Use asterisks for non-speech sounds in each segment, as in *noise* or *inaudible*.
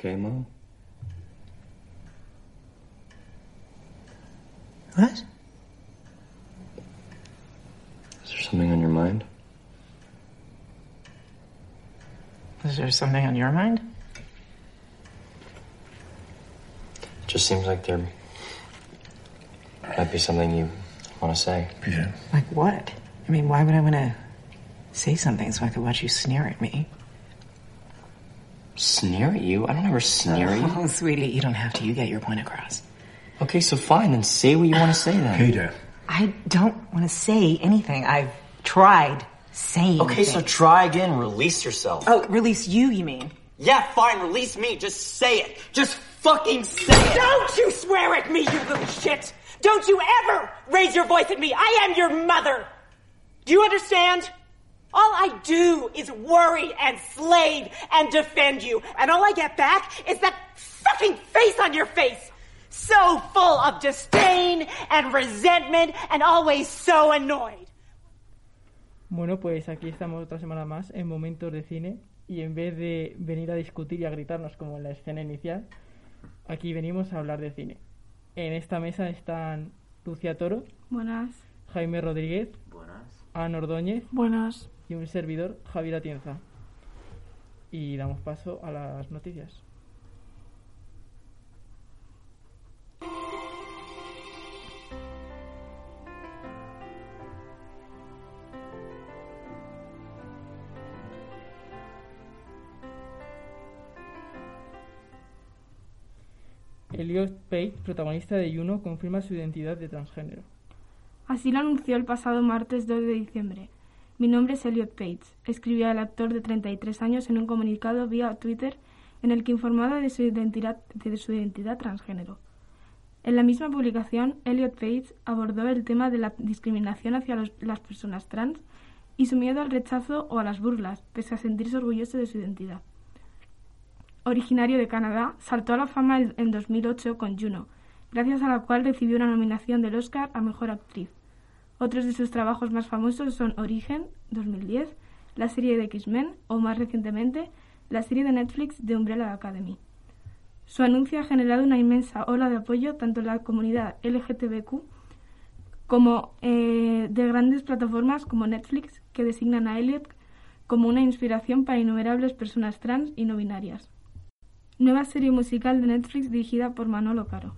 okay, Mom? What? Is there something on your mind? Is there something on your mind? It just seems like there might be something you want to say. Yeah. Like what? I mean, why would I want to say something so I could watch you sneer at me? Sneer at you? I don't ever sneer at you. Oh, sweetie, you don't have to. You get your point across. Okay, so fine, then say what you want to say then. Peter. I don't want to say anything. I've tried saying. Okay, so things. try again. Release yourself. oh, release you. You mean? Yeah, fine. Release me. Just say it. Just fucking say it. Don't you swear at me, you little shit! Don't you ever raise your voice at me! I am your mother! Do you understand? All I do is worry and slave and defend you, and all I get back is that fucking face on your face! So full of disdain and resentment and always so annoyed. Bueno, pues aquí estamos otra semana más en Momentos de Cine y en vez de venir a discutir y a gritarnos como en la escena inicial, aquí venimos a hablar de cine. En esta mesa están Lucia Toro, Buenas. Jaime Rodríguez, Ana Ordóñez Buenas. Y un servidor, Javier Atienza. Y damos paso a las noticias. Elliot Page, protagonista de Juno, confirma su identidad de transgénero. Así lo anunció el pasado martes 2 de diciembre. Mi nombre es Elliot Page, escribía el actor de 33 años en un comunicado vía Twitter en el que informaba de su identidad, transgénero. En la misma publicación, Elliot Page abordó el tema de la discriminación hacia las personas trans y su miedo al rechazo o a las burlas, pese a sentirse orgulloso de su identidad. Originario de Canadá, saltó a la fama en 2008 con Juno, gracias a la cual recibió una nominación del Oscar a Mejor Actriz. Otros de sus trabajos más famosos son Origen, 2010, la serie de X-Men o, más recientemente, la serie de Netflix de Umbrella Academy. Su anuncio ha generado una inmensa ola de apoyo tanto en la comunidad LGTBQ como eh, de grandes plataformas como Netflix, que designan a Elliot como una inspiración para innumerables personas trans y no binarias. Nueva serie musical de Netflix dirigida por Manolo Caro.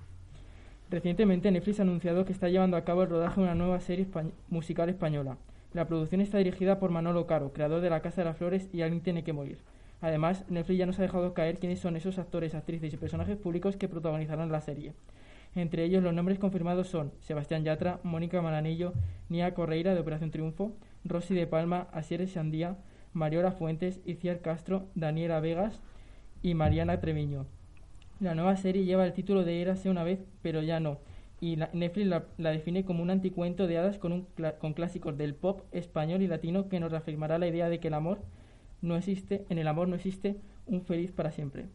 Recientemente Netflix ha anunciado que está llevando a cabo el rodaje de una nueva serie musical española. La producción está dirigida por Manolo Caro, creador de La Casa de las Flores y Alguien tiene que morir. Además, Netflix ya nos ha dejado caer quiénes son esos actores, actrices y personajes públicos que protagonizarán la serie. Entre ellos, los nombres confirmados son Sebastián Yatra, Mónica Maranillo, Nia Correira de Operación Triunfo, Rosy de Palma, Asier Sandía, Mariola Fuentes, Iciar Castro, Daniela Vegas y Mariana Treviño. La nueva serie lleva el título de Érase una vez, pero ya no, y la- Netflix la, define como un anticuento de hadas con, un con clásicos del pop español y latino que nos reafirmará la idea de que el amor no existe, en el amor no existe un feliz para siempre.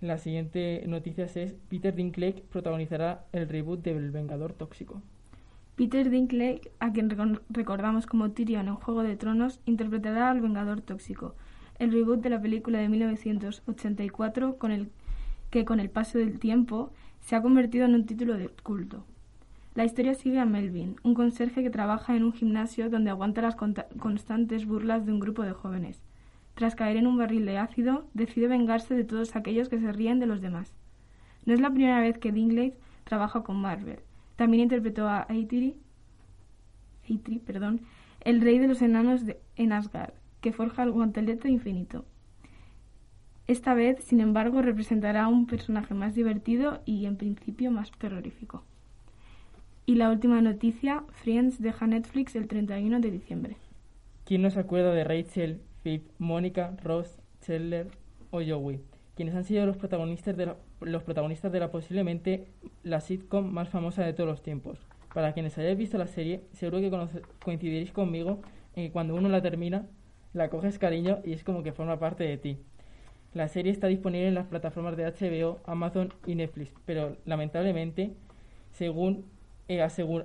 La siguiente noticia es Peter Dinklage protagonizará el reboot de El Vengador Tóxico. Peter Dinklage, a quien recordamos como Tyrion en Juego de Tronos, interpretará al Vengador Tóxico, el reboot de la película de 1984 con el que con el paso del tiempo se ha convertido en un título de culto. La historia sigue a Melvin, un conserje que trabaja en un gimnasio donde aguanta las constantes burlas de un grupo de jóvenes. Tras caer en un barril de ácido, decide vengarse de todos aquellos que se ríen de los demás. No es la primera vez que Dinklage trabaja con Marvel. También interpretó a Eitri, el rey de los enanos de, en Asgard, que forja el guantelete infinito. Esta vez, sin embargo, representará a un personaje más divertido y, en principio, más terrorífico. Y la última noticia, Friends deja Netflix el 31 de diciembre. ¿Quién no se acuerda de Rachel, Phoebe, Mónica, Ross, Chandler o Joey? Quienes han sido los protagonistas de la, los protagonistas de la posiblemente la sitcom más famosa de todos los tiempos. Para quienes hayáis visto la serie, seguro que coincidiréis conmigo en que cuando uno la termina, la coges cariño y es como que forma parte de ti. La serie está disponible en las plataformas de HBO, Amazon y Netflix, pero lamentablemente, según ha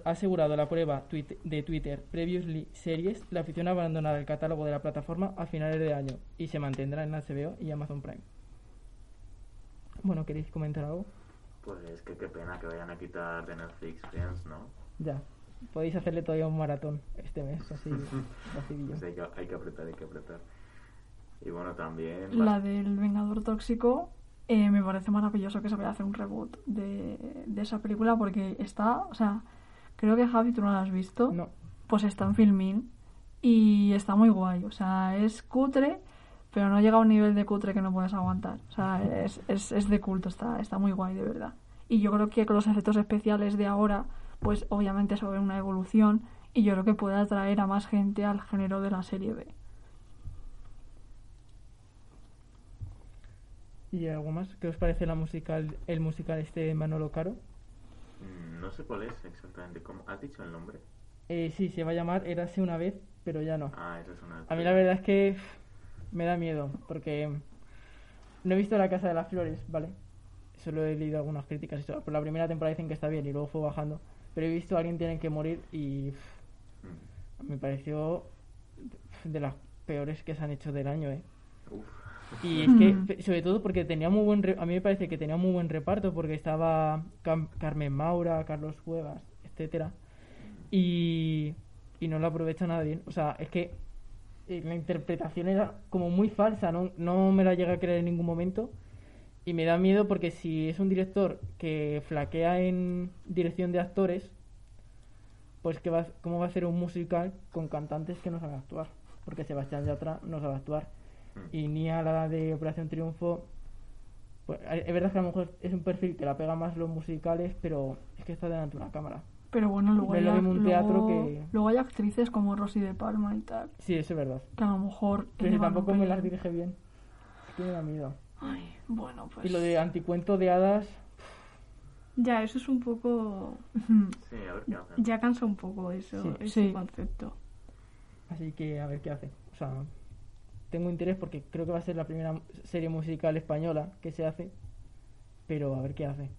asegurado la prueba de Twitter Previously Series, la afición ha abandonado el catálogo de la plataforma a finales de año y se mantendrá en HBO y Amazon Prime. Bueno, ¿queréis comentar algo? Pues que qué pena que vayan a quitar de Netflix Friends, ¿no? Ya. Podéis hacerle todavía un maratón este mes, así, *laughs* rapidillo. Pues hay, que, hay que apretar, hay que apretar. Y bueno, también... La del Vengador Tóxico, eh, me parece maravilloso que se vaya a hacer un reboot de, de esa película porque está, o sea, creo que Javi, tú no la has visto. No. Pues está en Filmin y está muy guay. O sea, es cutre, pero no llega a un nivel de cutre que no puedes aguantar. O sea, es, es, es de culto, está, está muy guay, de verdad. Y yo creo que con los efectos especiales de ahora, pues obviamente se va a ver una evolución y yo creo que puede atraer a más gente al género de la serie B. ¿Y algo más? ¿Qué os parece la musical, el musical este de Manolo Caro? Mm, No sé cuál es exactamente. ¿Cómo? ¿Has dicho el nombre? Eh, sí, se va a llamar Érase una vez, pero ya no. Ah, esa es una... A mí la verdad es que me da miedo, porque no he visto La Casa de las Flores, ¿vale? Solo he leído algunas críticas y eso. Por la primera temporada dicen que está bien y luego fue bajando. Pero he visto a alguien tiene que morir y me pareció de las peores que se han hecho del año, ¿eh? Uf. Y es que, sobre todo porque tenía muy buen... re- A mí me parece que tenía muy buen reparto porque estaba Cam- Carmen Maura, Carlos Cuevas, etcétera y, y no lo aprovecha nada bien. O sea, es que eh, la interpretación era como muy falsa, no, no me la llega a creer en ningún momento. Y me da miedo porque si es un director que flaquea en dirección de actores, pues que va, ¿cómo va a hacer un musical con cantantes que no saben actuar? Porque Sebastián Yatra no sabe actuar. Y ni a la de Operación Triunfo, pues, es verdad que a lo mejor es un perfil que la pega más los musicales, pero es que está delante de una cámara. Pero bueno, luego hay, un luego- que- luego hay actrices como Rosy de Palma y tal, Sí, eso es verdad. que a lo mejor... Pero si tampoco me las dirige bien. Es que me da miedo. Ay, bueno, pues... Y lo de anticuento de hadas, Ya, eso es un poco... *laughs* Sí, a ver qué hacen. Ya cansa un poco eso, Sí. ese Sí. concepto. así que a ver qué hace. O sea, tengo interés porque creo que va a ser la primera serie musical española que se hace, pero a ver qué hace.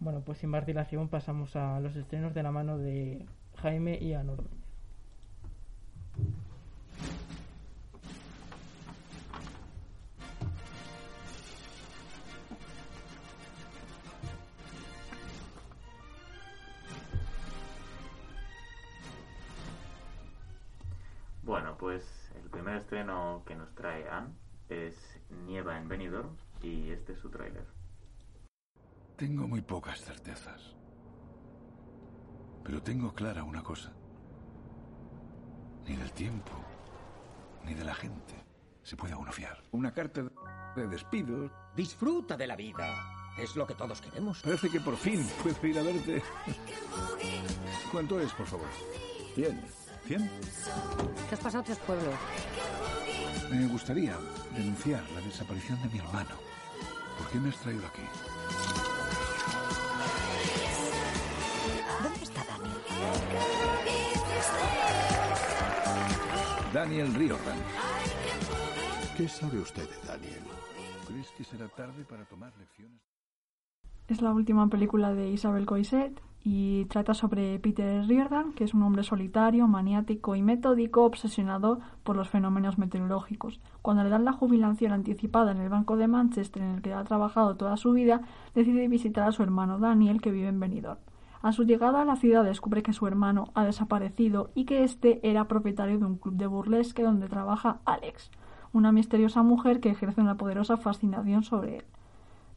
Bueno, pues sin más dilación pasamos a los estrenos de la mano de Jaime y Ana nos trae Anne es Nieva en Benidorm y este es su tráiler. Tengo muy pocas certezas. Pero tengo clara una cosa. Ni del tiempo, ni de la gente se puede uno fiar. Una carta de despido. Disfruta de la vida. Es lo que todos queremos. Parece que por fin puedo ir a verte. ¿Cuánto es, por favor? Cien. ¿Cien? Te has pasado tres pueblos. Me gustaría denunciar la desaparición de mi hermano. ¿Por qué me has traído aquí? ¿Dónde está Daniel? Daniel Riordan. ¿Qué sabe usted de Daniel? ¿Crees que será tarde para tomar lecciones? Es la última película de Isabel Coixet, y trata sobre Peter Riordan, que es un hombre solitario, maniático y metódico, obsesionado por los fenómenos meteorológicos. Cuando le dan la jubilación anticipada en el Banco de Manchester, en el que ha trabajado toda su vida, decide visitar a su hermano Daniel, que vive en Benidorm. A su llegada a la ciudad descubre que su hermano ha desaparecido y que éste era propietario de un club de burlesque donde trabaja Alex, una misteriosa mujer que ejerce una poderosa fascinación sobre él.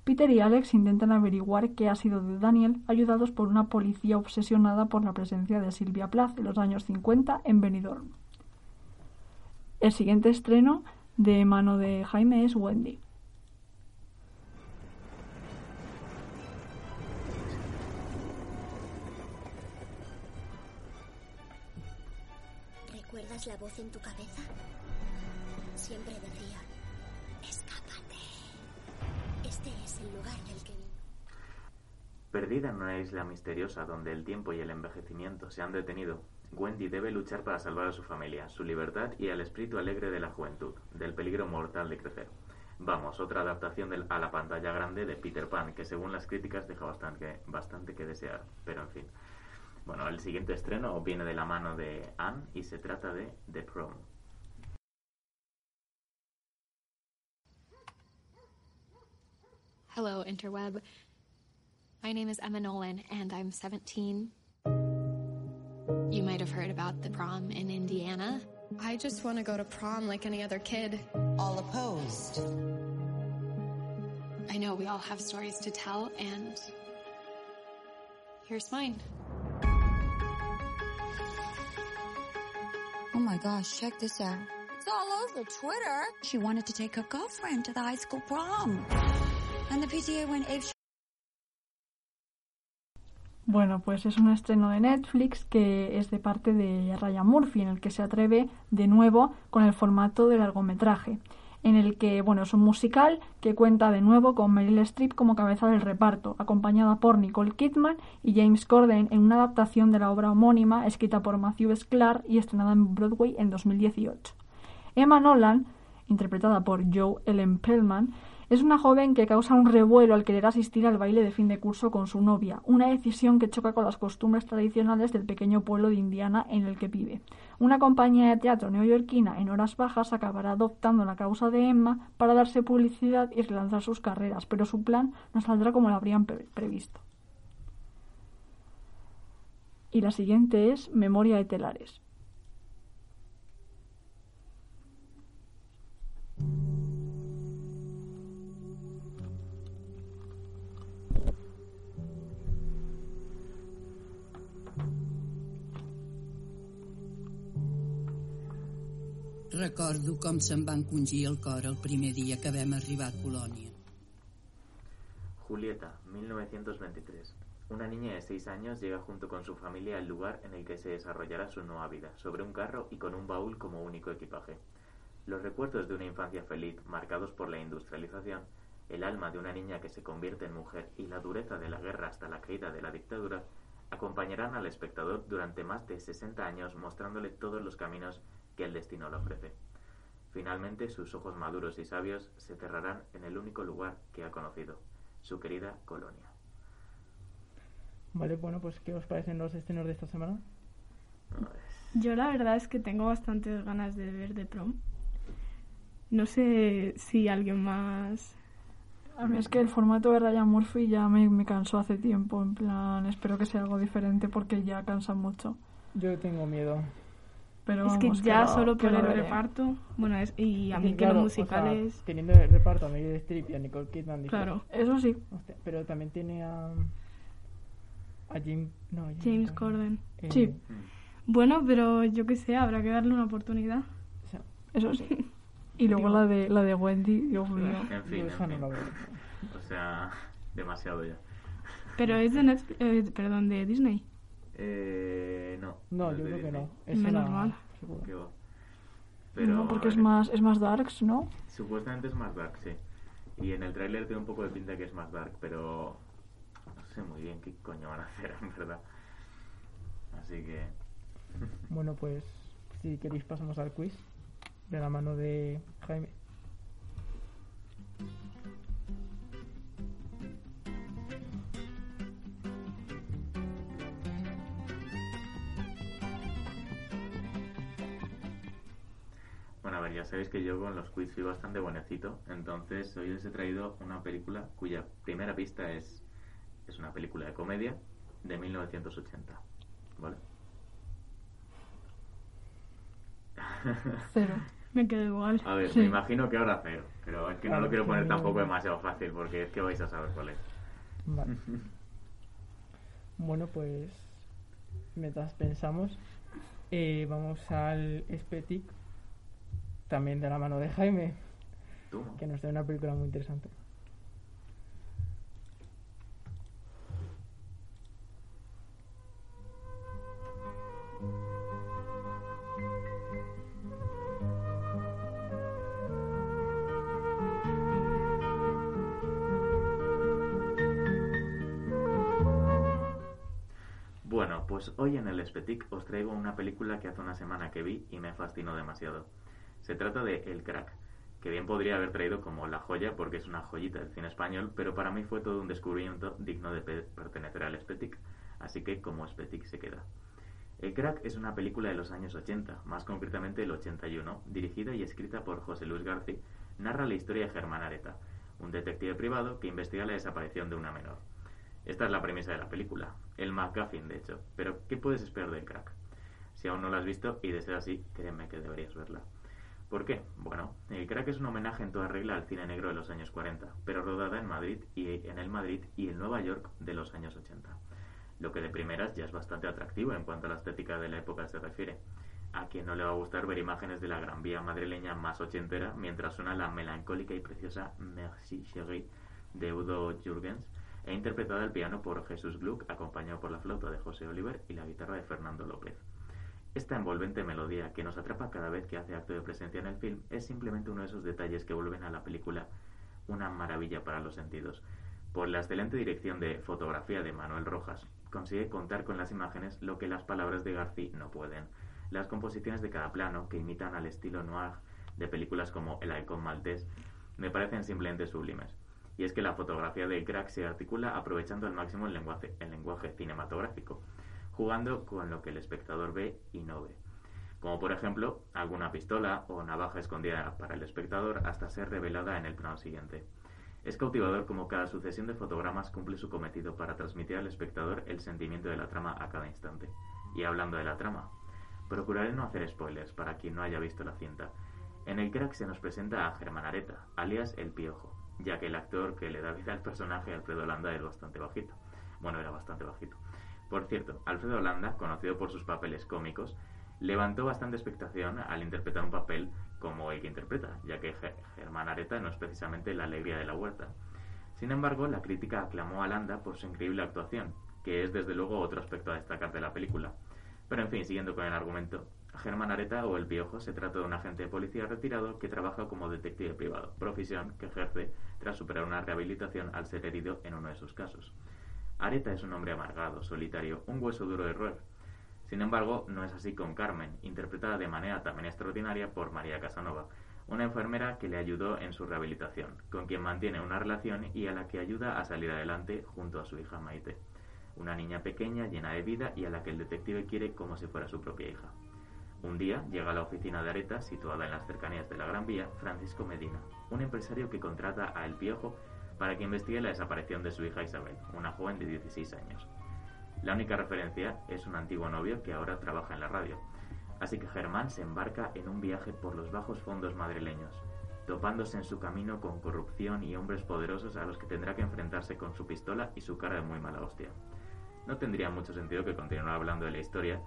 Peter y Alex intentan averiguar qué ha sido de Daniel, ayudados por una policía obsesionada por la presencia de Silvia Plath en los años 50 en Benidorm. El siguiente estreno de mano de Jaime es Wendy. ¿Recuerdas la voz en tu cabeza? Siempre decía, el lugar del que vino. Perdida en una isla misteriosa donde el tiempo y el envejecimiento se han detenido, Wendy debe luchar para salvar a su familia, su libertad y al espíritu alegre de la juventud, del peligro mortal de crecer. Vamos, otra adaptación del- a la pantalla grande de Peter Pan, que según las críticas deja bastante, bastante que desear, pero en fin. Bueno, el siguiente estreno viene de la mano de Anne y se trata de The Prom. Hello, Interweb. My name is Emma Nolan, and I'm 17. You might have heard about the prom in Indiana. I just want to go to prom like any other kid. All opposed. I know we all have stories to tell, and here's mine. Oh my gosh, check this out. It's all over Twitter. She wanted to take her girlfriend to the high school prom. Bueno, pues es un estreno de Netflix que es de parte de Ryan Murphy, en el que se atreve de nuevo con el formato de largometraje, en el que, bueno, es un musical que cuenta de nuevo con Meryl Streep como cabeza del reparto, acompañada por Nicole Kidman y James Corden en una adaptación de la obra homónima escrita por Matthew Sklar y estrenada en Broadway en 2018. Emma Nolan, interpretada por Joe Ellen Pellman, es una joven que causa un revuelo al querer asistir al baile de fin de curso con su novia, una decisión que choca con las costumbres tradicionales del pequeño pueblo de Indiana en el que vive. Una compañía de teatro neoyorquina en horas bajas acabará adoptando la causa de Emma para darse publicidad y relanzar sus carreras, pero su plan no saldrá como lo habrían pre- previsto. Y la siguiente es Memoria de Telares. Recordo com se'm va encongir el cor el primer dia que vam arribar a Colònia. Julieta, 1923. Una niña de 6 años llega junto con su familia al lugar en el que se desarrollará su nueva vida, sobre un carro y con un baúl como único equipaje. Los recuerdos de una infancia feliz, marcados por la industrialización, el alma de una niña que se convierte en mujer y la dureza de la guerra hasta la caída de la dictadura, acompañarán al espectador durante más de 60 años mostrándole todos los caminos que el destino le ofrece. Finalmente, sus ojos maduros y sabios se cerrarán en el único lugar que ha conocido, su querida colonia. Vale, bueno, pues ¿qué os parecen los estrenos de esta semana? Yo la verdad es que tengo bastantes ganas de ver The Prom. No sé si alguien más... A mí es que el formato de Ryan Murphy ya me, me cansó hace tiempo. En plan, espero que sea algo diferente porque ya cansa mucho. Yo tengo miedo. Pero es que ya lo- solo por el reparto, bueno, es, y a mí que, los o sea, musicales... teniendo de reparto a Meryl Streep y a Nicole Kidman. Claro. Eso sí. hostia, pero también tiene a... A Jim... No, Jim James Corden. Eh, Sí. Bueno, pero yo qué sé, habrá que darle una oportunidad. Eso sí. *laughs* Y luego la de la de Wendy, Dios mío. En fin, en fin. O sea, demasiado ya. Pero es de Netflix, eh, perdón, de Disney. Eh, no. No, yo creo que no. Es Menos mal. va. no, porque es más, es más darks, ¿no? Supuestamente es más dark, sí. Y en el tráiler tiene un poco de pinta que es más dark, pero no sé muy bien qué coño van a hacer, *laughs* en verdad. Así que... *laughs* Bueno, pues si queréis pasamos al quiz de la mano de Jaime. Ver, ya sabéis que yo con los quiz soy bastante bonecito, entonces hoy les he traído una película cuya primera pista es, es una película de comedia de 1980. ¿Vale? *laughs* Cero. Me quedo igual. A ver, Sí. me imagino que ahora cero, pero es que no lo quiero poner tampoco demasiado fácil porque es que vais a saber cuál es. Vale. *laughs* Bueno, pues mientras pensamos, eh, vamos al Spetic, también de la mano de Jaime, Toma. que nos trae una película muy interesante. Bueno, pues hoy en el Spetic os traigo una película que hace una semana que vi y me fascinó demasiado. Se trata de El Crack, que bien podría haber traído como La Joya porque es una joyita del cine español, pero para mí fue todo un descubrimiento digno de pe- pertenecer al Spetic, así que como Spetic se queda. El Crack es una película de los años 80, más concretamente el 81, dirigida y escrita por José Luis García, narra la historia de Germán Areta, un detective privado que investiga la desaparición de una menor. Esta es la premisa de la película, el McGuffin de hecho, pero ¿qué puedes esperar del Crack? Si aún no la has visto y deseas así, créeme que deberías verla. ¿Por qué? Bueno, El Crack es un homenaje en toda regla al cine negro de los años 40, pero rodada en Madrid y en el Madrid y el Nueva York de los años 80. Lo que de primeras ya es bastante atractivo en cuanto a la estética de la época se refiere. A quien no le va a gustar ver imágenes de la Gran Vía madrileña más ochentera mientras suena la melancólica y preciosa Merci Chérie de Udo Jürgens e interpretada al piano por Jesús Gluck, acompañado por la flauta de José Oliver y la guitarra de Fernando López. Esta envolvente melodía que nos atrapa cada vez que hace acto de presencia en el film es simplemente uno de esos detalles que vuelven a la película una maravilla para los sentidos. Por la excelente dirección de fotografía de Manuel Rojas, consigue contar con las imágenes lo que las palabras de García no pueden. Las composiciones de cada plano, que imitan al estilo noir de películas como El halcón maltés, me parecen simplemente sublimes. Y es que la fotografía del crack se articula aprovechando al máximo el lenguaje cinematográfico, jugando con lo que el espectador ve y no ve. Como por ejemplo, alguna pistola o navaja escondida para el espectador hasta ser revelada en el plano siguiente. Es cautivador como cada sucesión de fotogramas cumple su cometido para transmitir al espectador el sentimiento de la trama a cada instante. Y hablando de la trama, procuraré no hacer spoilers para quien no haya visto la cinta. En el crack se nos presenta a Germán Areta, alias El Piojo, ya que el actor que le da vida al personaje, Alfredo Landa, es bastante bajito. Bueno, era bastante bajito. Por cierto, Alfredo Landa, conocido por sus papeles cómicos, levantó bastante expectación al interpretar un papel como el que interpreta, ya que Ge- Germán Areta no es precisamente la alegría de la huerta. Sin embargo, la crítica aclamó a Landa por su increíble actuación, que es desde luego otro aspecto a destacar de la película. Pero en fin, siguiendo con el argumento, Germán Areta o el Piojo se trata de un agente de policía retirado que trabaja como detective privado, profesión que ejerce tras superar una rehabilitación al ser herido en uno de sus casos. Areta es un hombre amargado, solitario, un hueso duro de roer. Sin embargo, no es así con Carmen, interpretada de manera también extraordinaria por María Casanova, una enfermera que le ayudó en su rehabilitación, con quien mantiene una relación y a la que ayuda a salir adelante junto a su hija Maite, una niña pequeña llena de vida y a la que el detective quiere como si fuera su propia hija. Un día llega a la oficina de Areta, situada en las cercanías de la Gran Vía, Francisco Medina, un empresario que contrata a El Piojo para que investigue la desaparición de su hija Isabel, una joven de 16 años. La única referencia es un antiguo novio que ahora trabaja en la radio. Así que Germán se embarca en un viaje por los bajos fondos madrileños, topándose en su camino con corrupción y hombres poderosos a los que tendrá que enfrentarse con su pistola y su cara de muy mala hostia. No tendría mucho sentido que continuara hablando de la historia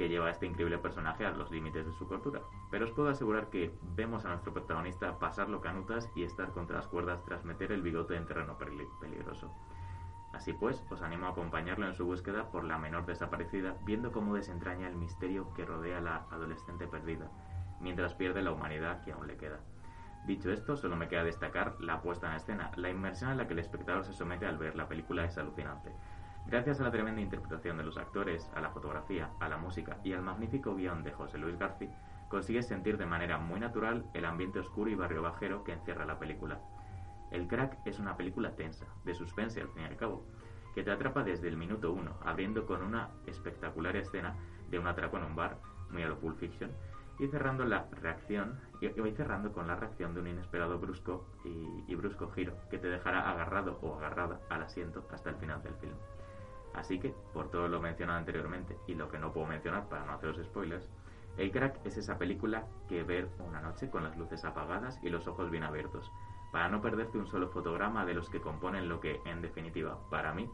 que lleva a este increíble personaje a los límites de su cordura, pero os puedo asegurar que vemos a nuestro protagonista pasarlo canutas y estar contra las cuerdas tras meter el bigote en terreno peli- peligroso. Así pues, os animo a acompañarlo en su búsqueda por la menor desaparecida, viendo cómo desentraña el misterio que rodea a la adolescente perdida, mientras pierde la humanidad que aún le queda. Dicho esto, solo me queda destacar la puesta en escena. La inmersión a la que el espectador se somete al ver la película es alucinante. Gracias a la tremenda interpretación de los actores, a la fotografía, a la música y al magnífico guion de José Luis García, consigues sentir de manera muy natural el ambiente oscuro y barrio bajero que encierra la película. El Crack es una película tensa, de suspense al fin y al cabo, que te atrapa desde el minuto uno, abriendo con una espectacular escena de un atraco en un bar, muy a lo Pulp Fiction, Y cerrando la reacción, y cerrando con la reacción de un inesperado brusco y, y brusco giro que te dejará agarrado o agarrada al asiento hasta el final del film. Así que, por todo lo mencionado anteriormente y lo que no puedo mencionar para no haceros spoilers, El Crack es esa película que ver una noche con las luces apagadas y los ojos bien abiertos, para no perderte un solo fotograma de los que componen lo que, en definitiva, para mí,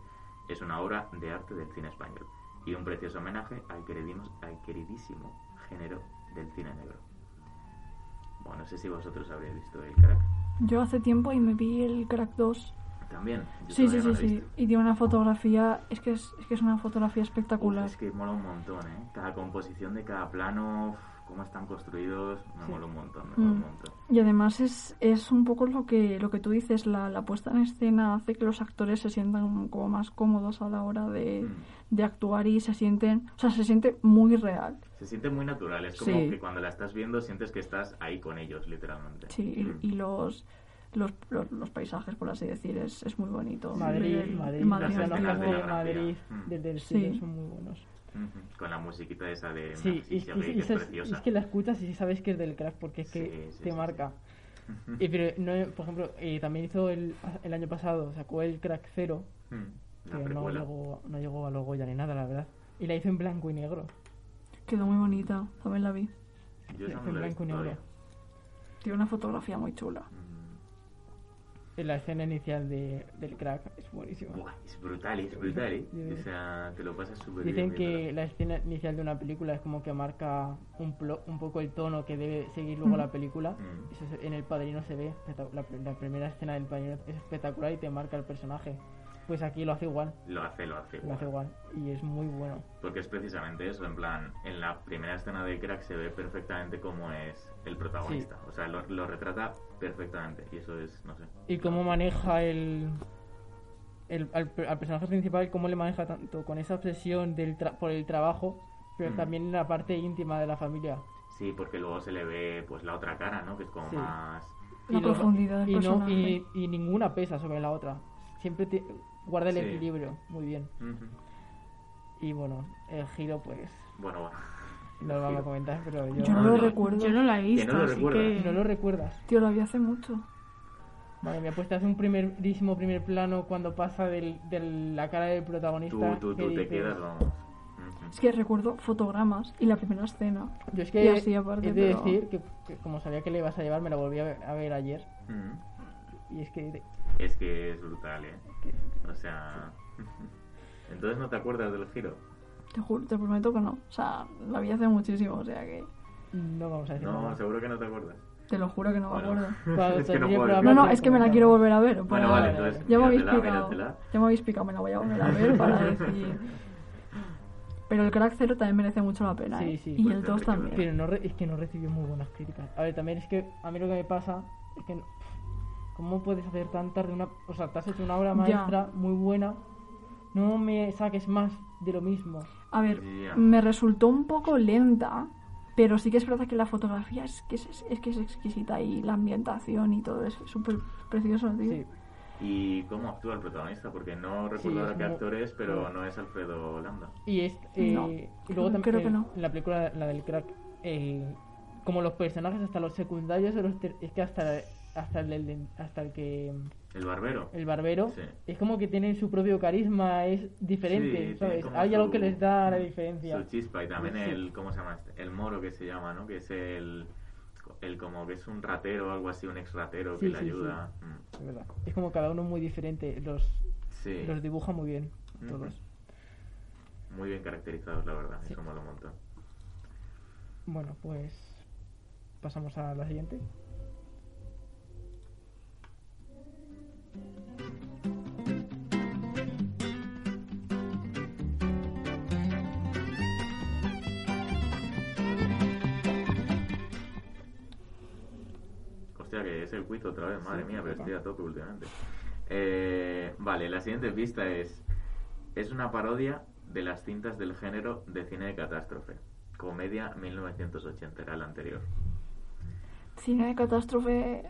es una obra de arte del cine español y un precioso homenaje al, al queridísimo género del cine negro. Bueno, no sé si vosotros habréis visto El Crack. Yo hace tiempo y me vi el Crack 2. También. Yo Sí, sí, no sí, sí. Y tiene una fotografía, es que es, es que es una fotografía espectacular. Es que mola un montón, ¿eh? Cada composición de cada plano, uf, cómo están construidos, me Sí. mola un montón, me mola un Mm. montón. Y además es, es un poco lo que, lo que tú dices, la, la puesta en escena hace que los actores se sientan como más cómodos a la hora de, Mm. de actuar y se sienten, o sea, se siente muy real. Se siente muy natural, es como Sí. que cuando la estás viendo sientes que estás ahí con ellos, literalmente. Sí, Mm. y los, los, los, los paisajes, por así decir, es, es muy bonito. Madrid, El- Madrid, Madrid las de. Madrid Mm. desde el Sí. cielo son muy buenos. Con la musiquita esa de Sí, y, y- y es es que la escuchas y sabes que es del crack porque es que Sí, sí, te sí, marca. Y pero no, por ejemplo, eh, también hizo el, el año pasado, sacó el crack cero, Mm, que no llegó, no llegó a los Goya ni nada, la verdad. Y la hizo en blanco y negro. Quedó muy bonita, también la vi. Yo en blanco y negro. Tiene una fotografía muy chula. En la escena inicial de, del crack es buenísima. Buah, es brutal, es brutal, ¿eh? Sí. O sea, te lo pasas súper Dicen que la escena inicial de una película es como que marca un, plo- un poco el tono que debe seguir luego Mm. la película. Mm. Eso se- en El Padrino se ve, la primera escena del Padrino es espectacular y te marca el personaje. Pues aquí lo hace igual, Lo hace, lo hace. lo hace igual y es muy bueno. Porque es precisamente eso, en plan, en la primera escena de Crack se ve perfectamente cómo es el protagonista. O sea, lo, lo retrata perfectamente y eso es, no sé. Y cómo maneja el, el al, per- al personaje principal, cómo le maneja tanto con esa obsesión del tra- por el trabajo, pero Mm. también la parte íntima de la familia. Sí, porque luego se le ve pues la otra cara, ¿no? Que es como Sí. más... La profundidad del y, no- y ninguna pesa sobre la otra. Siempre te- guarda el Sí. equilibrio muy bien. Y bueno, el giro pues Bueno, bueno. no lo vamos a comentar, pero yo, Yo no lo recuerdo. Yo no la he visto, no lo así que... ¿No lo recuerdas? Tío, lo vi hace mucho. Vale, me pues te hace un primerísimo primer plano cuando pasa del, de la cara del Tú, protagonista. tú, que tú te dices- quedas, vamos. Es que recuerdo fotogramas y la primera escena. Yo es Y que así aparte, he de pero- decir que, que como sabía que le ibas a llevar, me la volví a ver, a ver ayer. Y es que Es que es brutal, ¿eh? O sea... *laughs* Entonces no te acuerdas del giro. Te juro, te prometo que no. O sea, la vi hace muchísimo, o sea que no vamos a decir No, nada. seguro que no te acuerdas. te lo juro que no me acuerdo. Cuando *laughs* es que no puedo No, no, es que me la quiero volver a ver. Bueno, vale, entonces ya me habéis picado. míratela. Ya me habéis picado, me la voy a volver a ver para *laughs* decir. Pero el Crack Zero también merece mucho la pena. Sí, ¿eh? sí. Y Pues el tendré 2 que también. Pero no re- es que no recibió muy buenas críticas. A ver, también es que a mí lo que me pasa es que... ¿Cómo puedes hacer tantas de una... O sea, te has hecho una obra Ya. maestra muy buena. No me saques más de lo mismo. A ver, Ya. me resultó un poco lenta, pero sí que es verdad que la fotografía es que es, es que es exquisita y la ambientación y todo es súper precioso, tío. Sí. ¿Y cómo actúa el protagonista? Porque no recuerdo Sí, ahora es qué muy- actor es, pero no es Alfredo Landa. Y, es, eh, No, y luego también creo que no. en la película, la del crack, eh, como los personajes, hasta los secundarios, los ter- es que hasta, hasta, el, hasta el que... El barbero. El barbero, Sí. es como que tienen su propio carisma, es diferente, ¿sabes? como Hay algo que les da la diferencia. Su chispa y también Sí. el, ¿cómo se llama este? El moro que se llama, ¿no? Que es el, el como que es un ratero o algo así, un ex ratero que le ayuda. Mm. Es verdad. Es como cada uno muy diferente, los, Sí. los dibuja muy bien, todos. Muy bien caracterizados, la verdad. Eso mola un montón. Bueno, pues pasamos a la siguiente. Hostia, que es el quiz otra vez, madre mía, pero estoy a tope últimamente. Eh, vale, la siguiente pista es... Es una parodia de las cintas del género de cine de catástrofe. Comedia 1980, era la anterior. Cine de catástrofe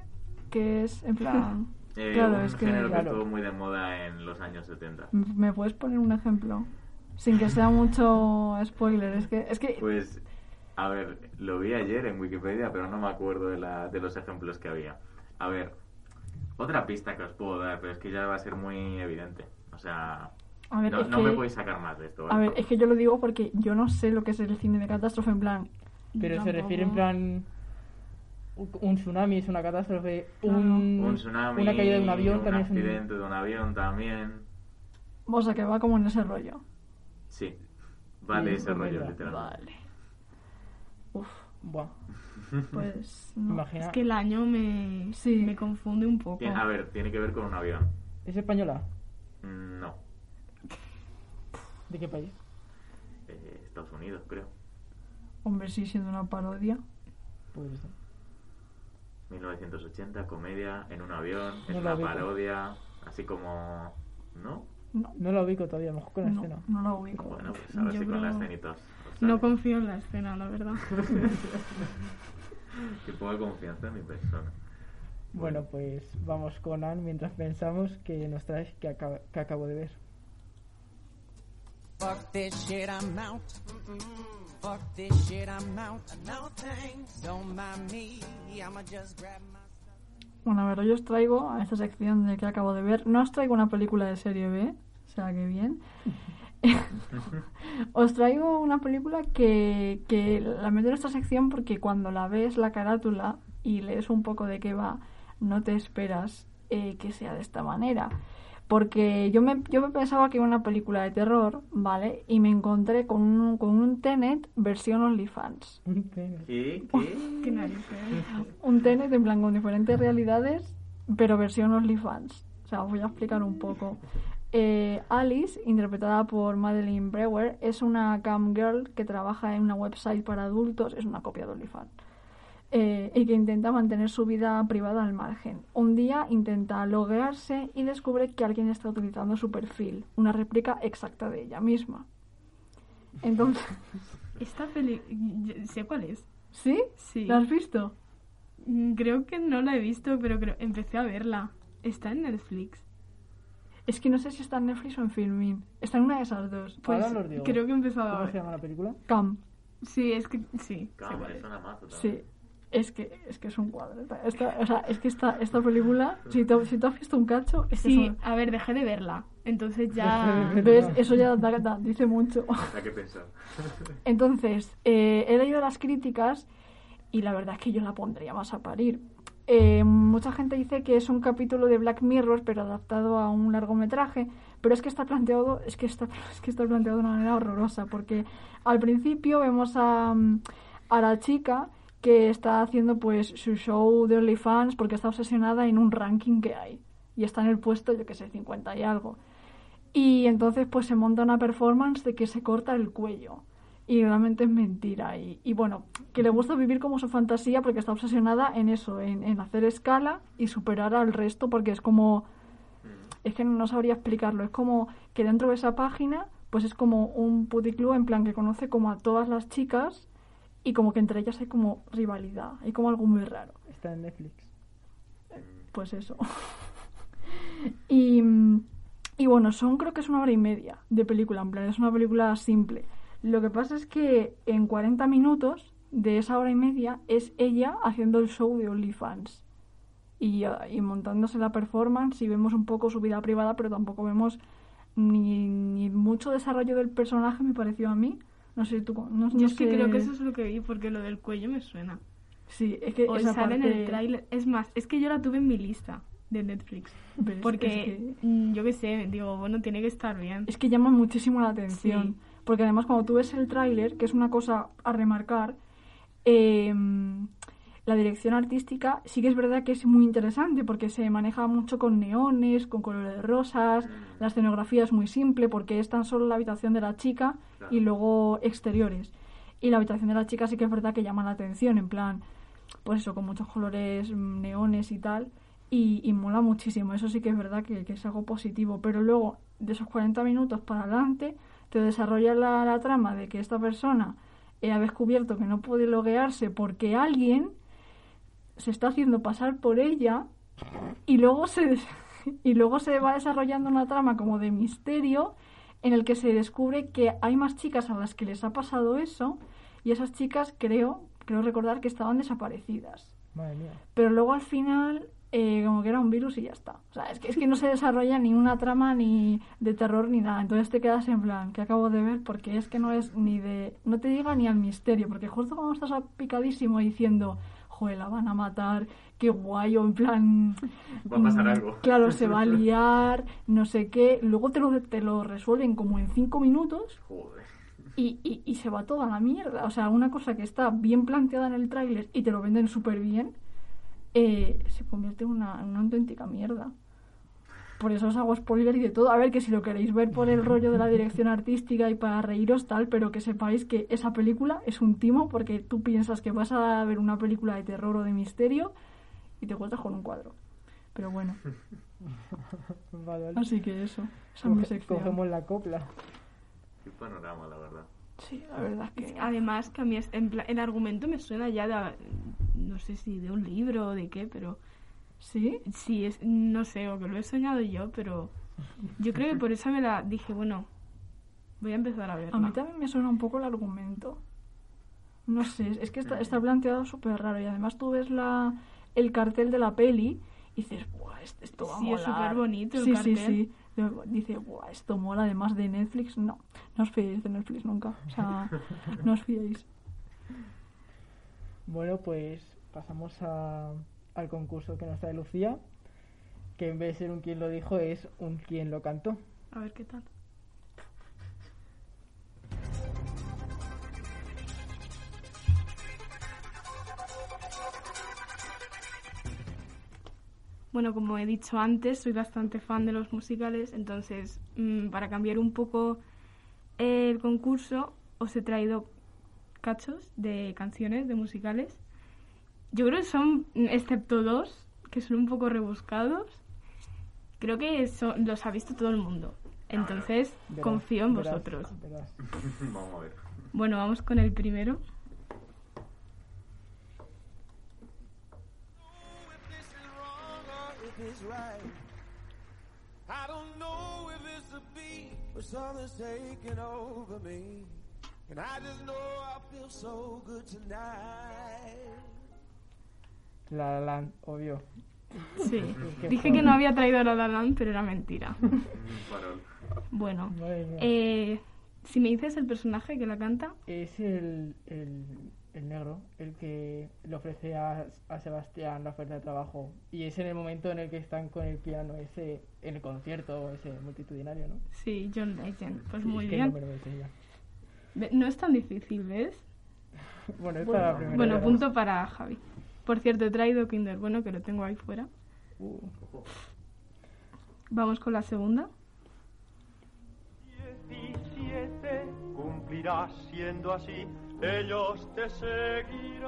que es en plan... *laughs* Eh, claro, un es que... género que claro. estuvo muy de moda en los años 70. ¿Me puedes poner un ejemplo? Sin que sea mucho spoiler, es que... Es que Pues A ver, lo vi ayer en Wikipedia, pero no me acuerdo de, la, de los ejemplos que había. A ver, otra pista que os puedo dar, pero es que ya va a ser muy evidente. O sea, A ver, no, es no que- me podéis sacar más de esto. A ¿vale? ver, es que yo lo digo porque yo no sé lo que es el cine de catástrofe en plan. Pero se refiere en plan. Un- Un tsunami es una catástrofe. Claro. Un, Un tsunami, Una caída de un avión un también es un. accidente de un avión también. O sea, que va como en ese rollo. Sí, vale Sí, ese es rollo, verdad. literalmente. Vale. Uf, Buah. *laughs* pues no. Imagina. Es que el año me, Sí. me confunde un poco. Tiene- a ver, tiene que ver con un avión. ¿Es española? Mm, No, *laughs* ¿De qué país? eh, Estados Unidos, creo. Hombre, sí, siendo una parodia. Pues. 1980, comedia, en un avión, es No una la ubico. parodia, así como... ¿No? No, No la ubico todavía, a mejor con la no, escena. no la ubico. Bueno, pues ahora Yo sí con la creo- escenita. os- No confío en la escena, la verdad. *laughs* Que poca confianza en mi persona. Bueno, pues vamos con Anne mientras pensamos que nos traes que, acaba- que acabo de ver. Fuck this shit, I'm out. Fuck this shit, I'm out. No thanks, don't mind me. I'ma just grab my. Bueno, a ver, hoy os traigo a esta sección de que acabo de ver. No os traigo una película de serie B, o sea que bien. *laughs* os traigo una película que, que la meto en esta sección porque cuando la ves la carátula y lees un poco de qué va, no te esperas eh, que sea de esta manera. Porque yo me, yo me pensaba que era una película de terror, ¿vale? Y me encontré con un, con un Tenet versión OnlyFans. ¿Qué? ¿Qué? Qué narices. un Tenet en plan con diferentes realidades, pero versión OnlyFans. O sea, os voy a explicar un poco. Eh, Alice, interpretada por Madeline Brewer, es una cam girl que trabaja en una website para adultos, es una copia de OnlyFans, eh, y que intenta mantener su vida privada al margen. Un día intenta loguearse y descubre que alguien está utilizando su perfil, una réplica exacta de ella misma. Entonces, *laughs* Esta yo Sé cuál es. ¿sí? Sí. ¿La has visto? Mm, Creo que no la he visto, pero creo... empecé a verla. Está en Netflix. Es que no sé si está en Netflix o en Filmin. Está en una de esas dos. Pues Ahora los digo. creo que empezó a ¿Cómo se llama la película? Cam. Sí, es que... Sí. es una mazo también. Sí. Es que, es que es un cuadro. Esta- esta- o sea, es que esta, esta película, si te, si te has visto un cacho, es Sí, a ver, dejé de verla. Entonces ya... ¿Ves? Eso ya da- da- dice mucho. Da que pensar. *laughs* Entonces, eh, he leído las críticas y la verdad es que yo la pondría más a parir. Eh, mucha gente dice que es un capítulo de Black Mirror, pero adaptado a un largometraje. Pero es que está planteado, es que está, *laughs* es que está planteado de una manera horrorosa, porque al principio vemos a, a la chica que está haciendo pues su show de OnlyFans porque está obsesionada en un ranking que hay. Y está en el puesto, yo que sé, 50 y algo. Y entonces pues se monta una performance de que se corta el cuello. Y realmente es mentira. Y, bueno, que le gusta vivir como su fantasía porque está obsesionada en eso, en, en hacer escala y superar al resto porque es como... Es que no sabría explicarlo. Es como que dentro de esa página pues es como un puticlub en plan que conoce como a todas las chicas y como que entre ellas hay como rivalidad. Hay como algo muy raro. Está en Netflix. Pues eso. *laughs* y, y bueno, son creo que es una hora y media de película, en plan, es una película simple. Lo que pasa es que en 40 minutos de esa hora y media es ella haciendo el show de OnlyFans. Y, ah, y montándose la performance y vemos un poco su vida privada, pero tampoco vemos ni, ni mucho desarrollo del personaje, me pareció a mí. No sé, tú... No, Yo no es que sé- creo que eso es lo que vi, porque lo del cuello me suena. Sí, es que Hoy esa sale en el tráiler. Es más, es que yo la tuve en mi lista de Netflix. Porque, Es que- mm, yo qué sé, digo, bueno, tiene que estar bien. Es que llama muchísimo la atención. Sí. Porque además cuando tú ves el tráiler, que es una cosa a remarcar, eh, la dirección artística sí que es verdad que es muy interesante porque se maneja mucho con neones, con colores rosas, la escenografía es muy simple porque es tan solo la habitación de la chica y luego exteriores. Y la habitación de la chica sí que es verdad que llama la atención, en plan, pues eso, con muchos colores mm, neones y tal. Y, y mola muchísimo, eso sí que es verdad que, que es algo positivo. Pero luego, de esos 40 minutos para adelante, te desarrolla la, la trama de que esta persona eh, ha descubierto que no puede loguearse porque alguien se está haciendo pasar por ella y luego se y luego se va desarrollando una trama como de misterio en el que se descubre que hay más chicas a las que les ha pasado eso Y esas chicas creo, creo recordar que estaban desaparecidas. Madre mía. Pero luego al final, eh, como que era un virus y ya está. O sea, es que, es que no se desarrolla ni una trama ni de terror ni nada. Entonces te quedas en plan, que acabo de ver? Porque es que no es ni de. No te llega ni al misterio. Porque justo cuando estás picadísimo diciendo, joder, la van a matar, qué guay, o en plan. Va a pasar mm, algo. Claro, se va a *laughs* liar, no sé qué. Luego te lo, te lo resuelven como en cinco minutos. Joder. Y, y, y se va toda la mierda. O sea, una cosa que está bien planteada en el tráiler y te lo venden súper bien, eh, se convierte en una, en una auténtica mierda. Por eso os hago spoiler y de todo. A ver, que si lo queréis ver por el rollo de la dirección artística y para reíros tal, pero que sepáis que esa película es un timo porque tú piensas que vas a ver una película de terror o de misterio y te encuentras con un cuadro. Pero bueno, *laughs* Vale, vale. así que eso. Esa es mi sección. Cogemos la copla. Qué panorama, la verdad. Sí, la verdad que... Además, que a mí es- en pla- el argumento me suena ya de, no sé si de un libro o de qué, pero... ¿Sí? Sí, es, no sé, o que lo he soñado yo, pero yo creo que por eso me la dije, bueno, voy a empezar a verla. A mí también me suena un poco el argumento. No sé, es que está, está planteado súper raro. Y además tú ves la, el cartel de la peli y dices, Buah, est- esto va a Sí, es molar". superbonito el sí, cartel. Sí, sí, Dice, Buah, esto mola además de Netflix. No, no os fiéis de Netflix nunca. O sea, *laughs* no os fiéis. Bueno, pues pasamos a- al concurso que nos trae Lucía, que en vez de ser un quien lo dijo, es un quien lo cantó. A ver qué tal. Bueno, como he dicho antes, soy bastante fan de los musicales, entonces mm, para cambiar un poco el concurso os he traído cachos de canciones de musicales. Yo creo que son, excepto dos, que son un poco rebuscados, creo que son- los ha visto todo el mundo. Entonces Verás, confío en verás, vosotros. verás. *laughs* Vamos a ver. Bueno, vamos con el primero. La La Land, obvio. Sí, *laughs* dije que no había traído La La Land, pero era mentira. *laughs* Bueno, eh, si me dices el personaje que la canta, Es el, el, el negro el que le ofrece a, a Sebastián la oferta de trabajo. Y es en el momento en el que están con el piano, ese en el concierto, ese multitudinario, ¿no? sí, John Legend. Pues Sí, muy es que bien. no me lo sé ya. Ve- No es tan difícil, ¿ves? *laughs* Bueno, es Bueno, para la primera. bueno, punto para Javi. Por cierto, he traído Kinder Bueno, que lo tengo ahí fuera. Uh, Vamos con la segunda. 17 cumplirás siendo así, ellos te seguirán.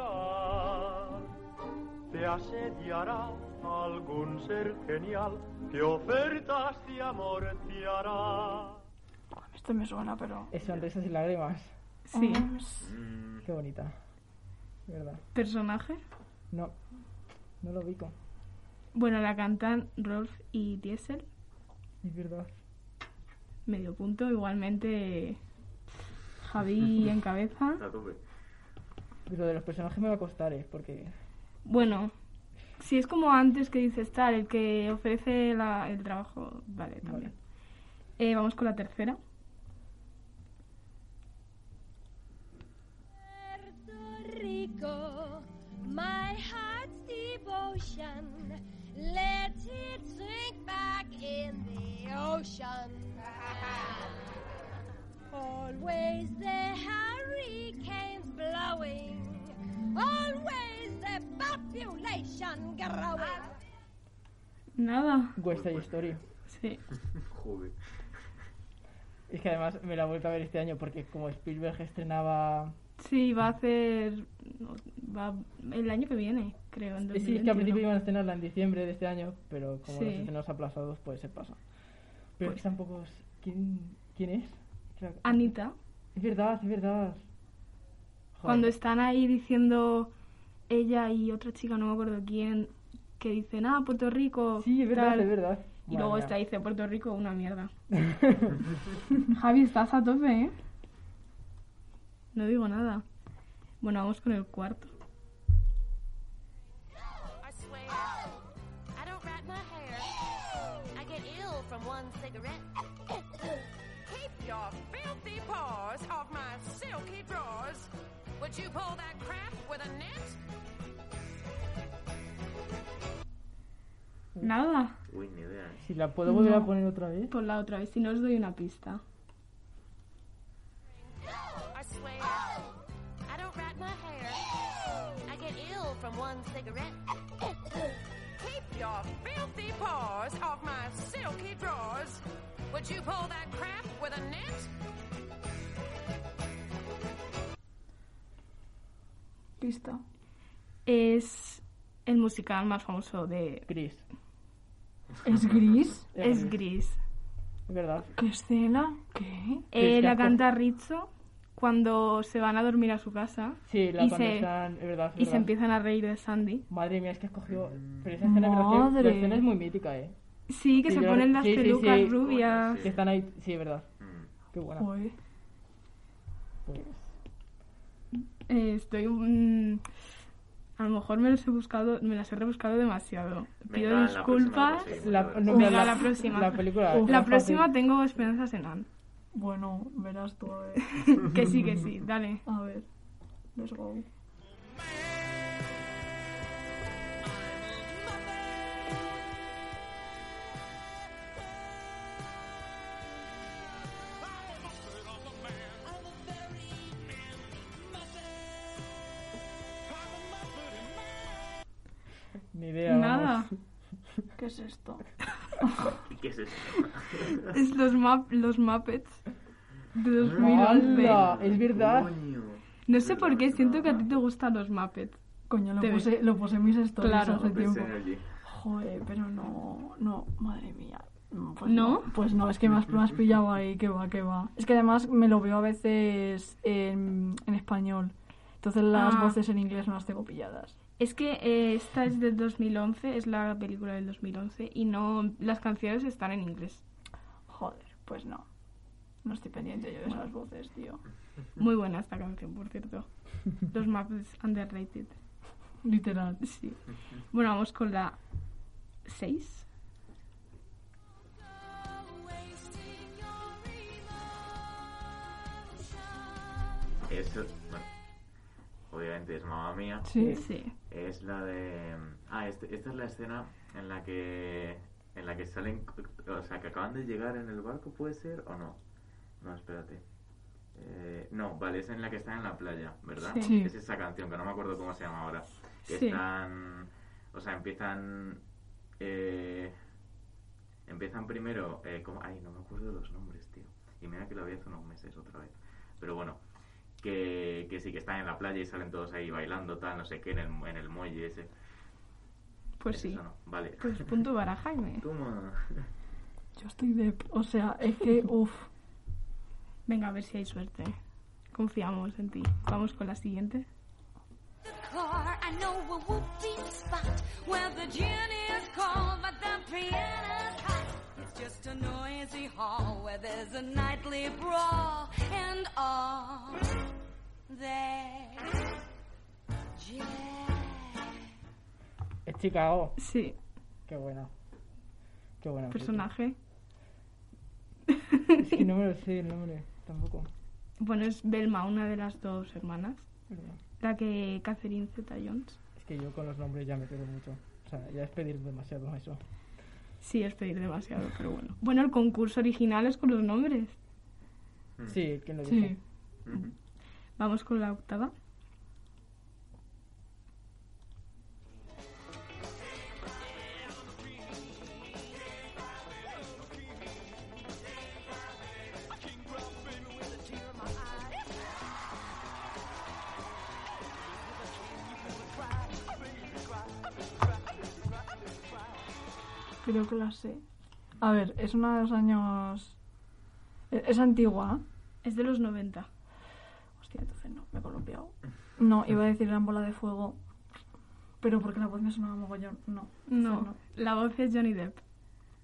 Te asediará algún ser genial que ofertas de amor te hará. Esto me suena, pero... es sonrisas y lágrimas. Sí. Mm, Qué bonita. ¿Verdad? Personaje. No, no lo ubico. Bueno, la cantan Rolf y Diesel. Es verdad. Medio punto. Igualmente, Javi *laughs* en cabeza. Lo de los personajes me va a costar, ¿eh? Porque Bueno, si es como antes que dices tal, el que ofrece la- el trabajo, vale, también. Eh, vamos con la tercera. Rico, my heart's devotion. Let it sink back in the ocean. Always the hurricanes blowing. Always the population growing. Nada. West Side Story. Sí. *laughs* Joder. Es que además me la he vuelto a ver este año porque como Spielberg estrenaba... Sí, va a hacer. Va el año que viene, creo. En Sí, es que 2021. al principio iban a estrenarla en diciembre de este año, pero como los Sí. estrenos aplazados, pues se pasa. Pero Pues- tampoco... es- ¿Quién, ¿Quién es? Anita. Es verdad, es verdad. Joder. Cuando están ahí diciendo ella y otra chica, no me acuerdo quién, que dicen, ah, Puerto Rico. Sí, es verdad, tal". es verdad. Y Madre luego esta dice, Puerto Rico, una mierda. *laughs* Javi, estás a tope, ¿eh? No digo nada. Bueno, vamos con el cuarto. Nada. Uy, ni idea. Si la puedo volver a poner otra vez. Ponla otra vez, si no os doy una pista. From one cigarette. Keep your filthy paws off my silky drawers. Would you pull that crap with a net? Pista. Es el musical más famoso de... Gris. ¿Es gris? *laughs* Es gris. Es verdad. ¿Qué escena? ¿Qué? Eh, la canta Rizzo cuando se van a dormir a su casa. Sí, la y cuando se, están- es verdad, es y se empiezan a reír de Sandy. Madre mía, es que has cogido. Pero esa escena, Madre. la escena es muy mítica, ¿eh? Sí, que se yo- ponen las sí, pelucas sí. rubias. Que están ahí. Sí, es verdad. Mm. Qué buena. Joder. Pues. Eh, estoy... mm, a lo mejor me las he buscado, me las he rebuscado demasiado. Pido Venga, la disculpas. próxima La, conseguimos, no, Venga, la, la próxima. La película. la próxima fácil. tengo esperanzas en Anne. Bueno, verás tú, a ver. *laughs* que sí, que sí, *laughs* dale. A ver. Let's go. Ni idea. Nada. ¿Qué es esto? ¿Y qué es eso? *laughs* Es los, map, los Muppets 2011. ¡Hala! Es verdad. Coño. No sé por qué, siento que a ti te gustan los Muppets. Coño, lo Te- puse, lo puse en mis stories Claro. hace tiempo. Joder, pero no, no, madre mía. Mm, Pues ¿No? Pues no, es que me has, me has pillado ahí, que va, que va. Es que además me lo veo a veces en, en español. Entonces las Ah. voces en inglés no las tengo pilladas. Es que eh, esta es del 2011, es la película del 2011 y no las canciones están en inglés. Joder, pues no. No estoy pendiente yo de esas voces, tío. *laughs* Muy buena esta canción, por cierto. Los Muppets underrated. Literal. Sí. Bueno, vamos con la 6. Eso, bueno, obviamente es mamá mía. Sí. Sí. Es la de. Ah, este- esta es la escena en la que. En la que salen. O sea, que acaban de llegar en el barco, ¿puede ser o no? No, espérate. Eh, no, vale, es en la que están en la playa, ¿verdad? Sí. Es esa canción, que no me acuerdo cómo se llama ahora. Que Sí. están. O sea, empiezan. Eh, empiezan primero. Eh, como, ay, no me acuerdo de los nombres, tío. Y mira que lo vi hace unos meses otra vez. Pero bueno, que, que sí que están en la playa y salen todos ahí bailando, tal, no sé qué, en el, en el muelle ese. Pues ¿Es sí. no? Vale. Pues punto para Jaime. *laughs* Toma. Yo estoy de... O sea, es que, uff. Venga, a ver si hay suerte. Confiamos en ti. Vamos con la siguiente. Es Chicago. Sí. Qué buena. Qué buena. Personaje. Es que no me lo sé el nombre, tampoco. Bueno, es Belma, una de las dos hermanas. La que Catherine Zeta-Jones. Es que yo con los nombres ya me quedo mucho. O sea, ya es pedir demasiado eso. Sí, es pedir demasiado, pero bueno. Bueno, el concurso original es con los nombres. Sí, ¿quién lo Sí. dijo? Vamos con la octava. Creo que la sé. A ver, es una de los años... e- Es antigua. Es de los 90. Hostia, entonces no, me he columpiado. No, iba a decir Gran Bola de Fuego. Pero porque la voz me sonaba mogollón. No. No, no. la voz es Johnny Depp.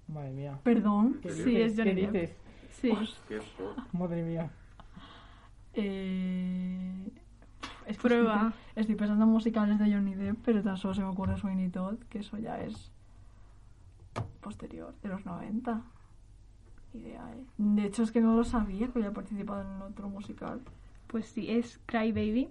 Madre mía. Perdón. ¿Qué Sí, dices? es Johnny ¿Qué Depp. dices? Sí. Madre mía. Eh... Es que Prueba. Estoy pensando en musicales de Johnny Depp, pero tan solo se me ocurre Sweeney Todd, que eso ya es posterior, de los 90. Idea, ¿eh? De hecho, es que no lo sabía que había participado en otro musical. Pues sí, es Cry Baby.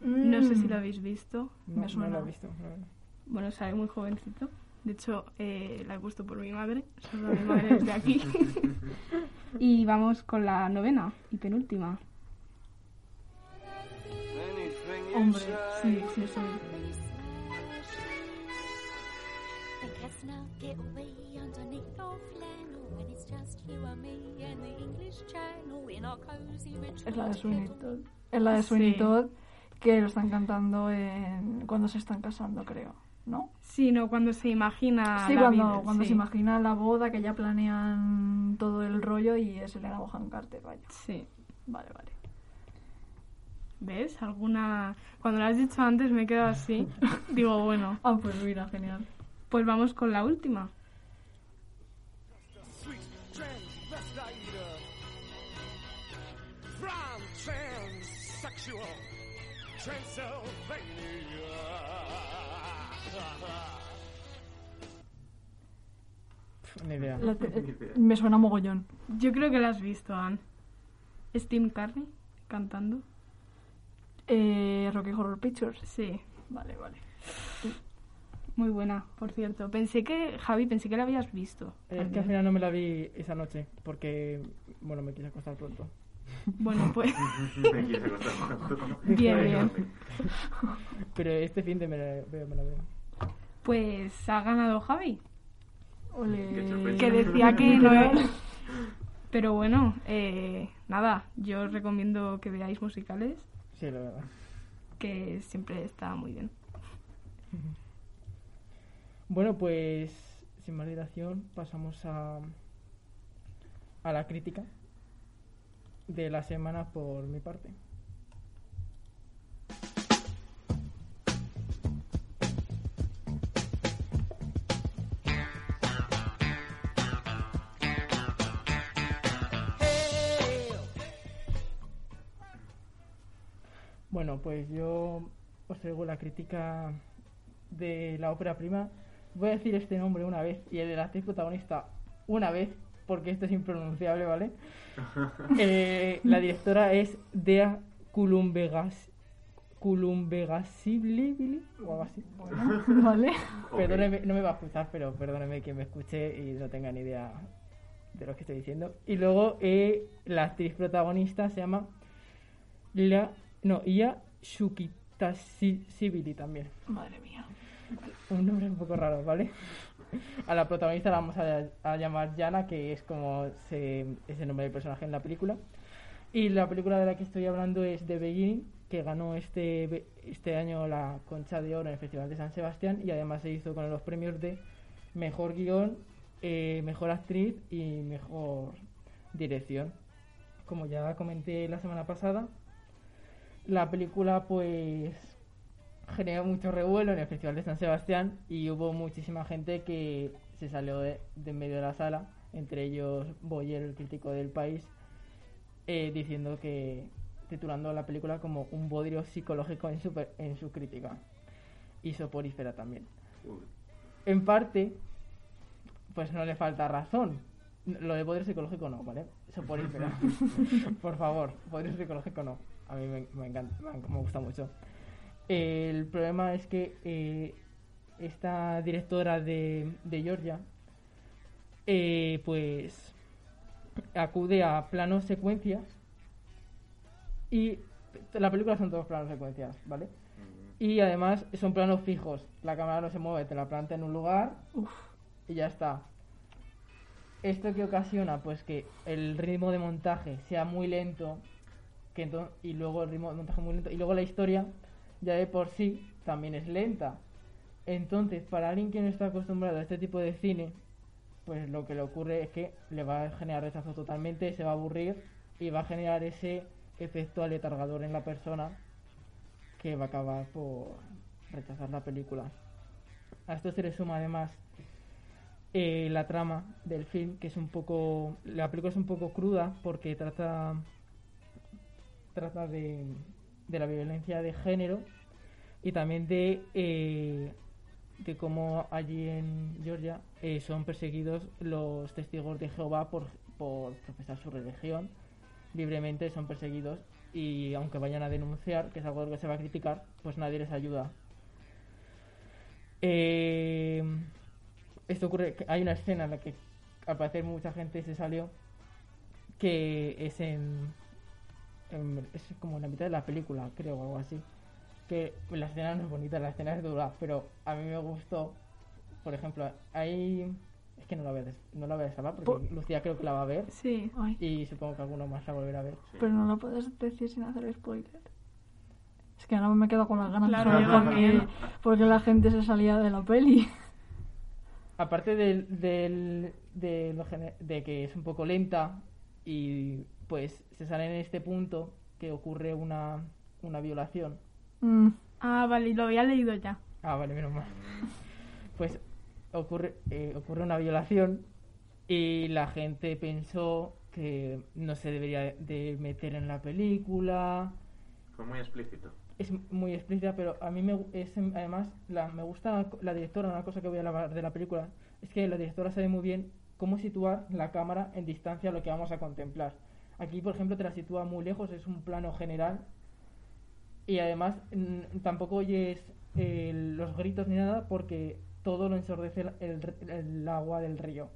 No sé si Mm. lo habéis visto. No, Me suena. no lo he visto. no, no. Bueno, sale muy jovencito. De hecho, eh, la he puesto por mi madre. Solo mi madre es de aquí. *laughs* y vamos con la novena y penúltima. Hombre, sí, sí, sí. Get away underneath your flannel when it's just you and me and the English Channel in our cozy rich Es la de Sweeney Todd. Es la de Sweeney Sí. Todd que lo están cantando en... cuando se están casando, creo. ¿No? Sí, no, cuando se imagina. sí, la cuando, vida, cuando sí. se imagina la boda, que ya planean todo el rollo y es Elena Bohan Carter, vaya. Sí. Vale, vale. ¿Ves? Alguna. Cuando lo has dicho antes me he quedado así. *laughs* Digo, bueno. Ah, pues mira, genial. Pues vamos con la última. Ni idea. Me suena mogollón. Yo creo que la has visto, Anne. ¿Es Tim Carney cantando? Eh, Rocky Horror Pictures. Sí. Vale, vale. Muy buena, por cierto. Pensé que, Javi, pensé que la habías visto. Eh, Es que al final no me la vi esa noche porque, bueno, me quise acostar pronto. Bueno, pues. *laughs* Me quise acostar pronto. Bien, bien. *laughs* Pero este fin de me la veo, me la veo. Pues ha ganado Javi. Qué sorpresa. Que decía que *laughs* no es. Pero bueno, eh, nada, yo os recomiendo que veáis musicales, Sí, la verdad. que siempre está muy bien. Bueno, pues sin más dilación pasamos a, a la crítica de la semana por mi parte. Bueno, pues yo os traigo la crítica de la ópera prima. Voy a decir este nombre una vez y el de la actriz protagonista una vez, porque esto es impronunciable, ¿vale? *laughs* Eh, la directora es Dea Culumbegas Culumbegasibili o algo así. *laughs* Vale. Perdóneme, no me va a escuchar, pero perdóneme que me escuche y no tenga ni idea de lo que estoy diciendo. Y luego eh, la actriz protagonista se llama la no, Ia Shukitasibili también. Madre mía. *laughs* Un nombre un poco raro, ¿vale? A la protagonista la vamos a, a llamar Yana, que es como se, es el nombre del personaje en la película. Y la película de la que estoy hablando es The Beginning, que ganó este, este año la Concha de Oro en el Festival de San Sebastián y además se hizo con los premios de Mejor Guión, eh, Mejor Actriz y Mejor Dirección. Como ya comenté la semana pasada, la película pues generó mucho revuelo en el Festival de San Sebastián y hubo muchísima gente que se salió de, de en medio de la sala, entre ellos Boyer, el crítico del país, eh, diciendo que titulando la película como un bodrio psicológico en su, en su crítica y soporífera también. En parte, pues no le falta razón. Lo de poder psicológico no, ¿vale? Soporífera. *laughs* Por favor, poder psicológico no. A mí me, me encanta, me, me gusta mucho. El problema es que eh, esta directora de, de Georgia, eh, pues acude a planos secuencias y la película son todos planos secuencias, ¿vale? Y además son planos fijos. La cámara no se mueve, te la planta en un lugar y ya está. ¿Esto qué ocasiona? Pues que el ritmo de montaje sea muy lento que y luego el ritmo de montaje muy lento y luego la historia ya de por sí también es lenta. Entonces, para alguien que no está acostumbrado a este tipo de cine, pues lo que le ocurre es que le va a generar rechazo totalmente, se va a aburrir y va a generar ese efecto aletargador en la persona que va a acabar por rechazar la película. A esto se le suma además eh, la trama del film, que es un poco. La película es un poco cruda porque trata. Trata de. De la violencia de género y también de, eh, de cómo allí en Georgia eh, son perseguidos los testigos de Jehová por, por profesar su religión libremente, son perseguidos y aunque vayan a denunciar, que es algo que se va a criticar, pues nadie les ayuda. Eh, esto ocurre, hay una escena en la que al parecer mucha gente se salió, que es en, en- es como en la mitad de la película, creo, o algo así. Que la escena no es bonita, la escena es dura, pero a mí me gustó, por ejemplo, hay... Es que no la voy a, des- no la voy a salvar porque Por- Lucía creo que la va a ver. Sí. Y supongo que alguno más la volverá a ver. Pero no lo puedes decir sin hacer spoiler. Es que ahora me quedo con las ganas Claro, de yo saber por qué, también. por qué la gente se salía de la peli. Aparte del, del- de, lo gene- de que es un poco lenta y pues se sale en este punto que ocurre una, una violación. Mm. Ah, vale, lo había leído ya. Ah, vale, menos mal. Pues ocurre, eh, ocurre una violación y la gente pensó que no se debería de meter en la película. Fue muy explícito. Es muy explícita, pero a mí me, es, em, además la, me gusta la directora, una cosa que voy a hablar de la película, es que la directora sabe muy bien cómo situar la cámara en distancia a lo que vamos a contemplar. Aquí, por ejemplo, te la sitúa muy lejos, es un plano general y además tampoco oyes eh, los gritos ni nada porque todo lo ensordece el, el- el agua del río.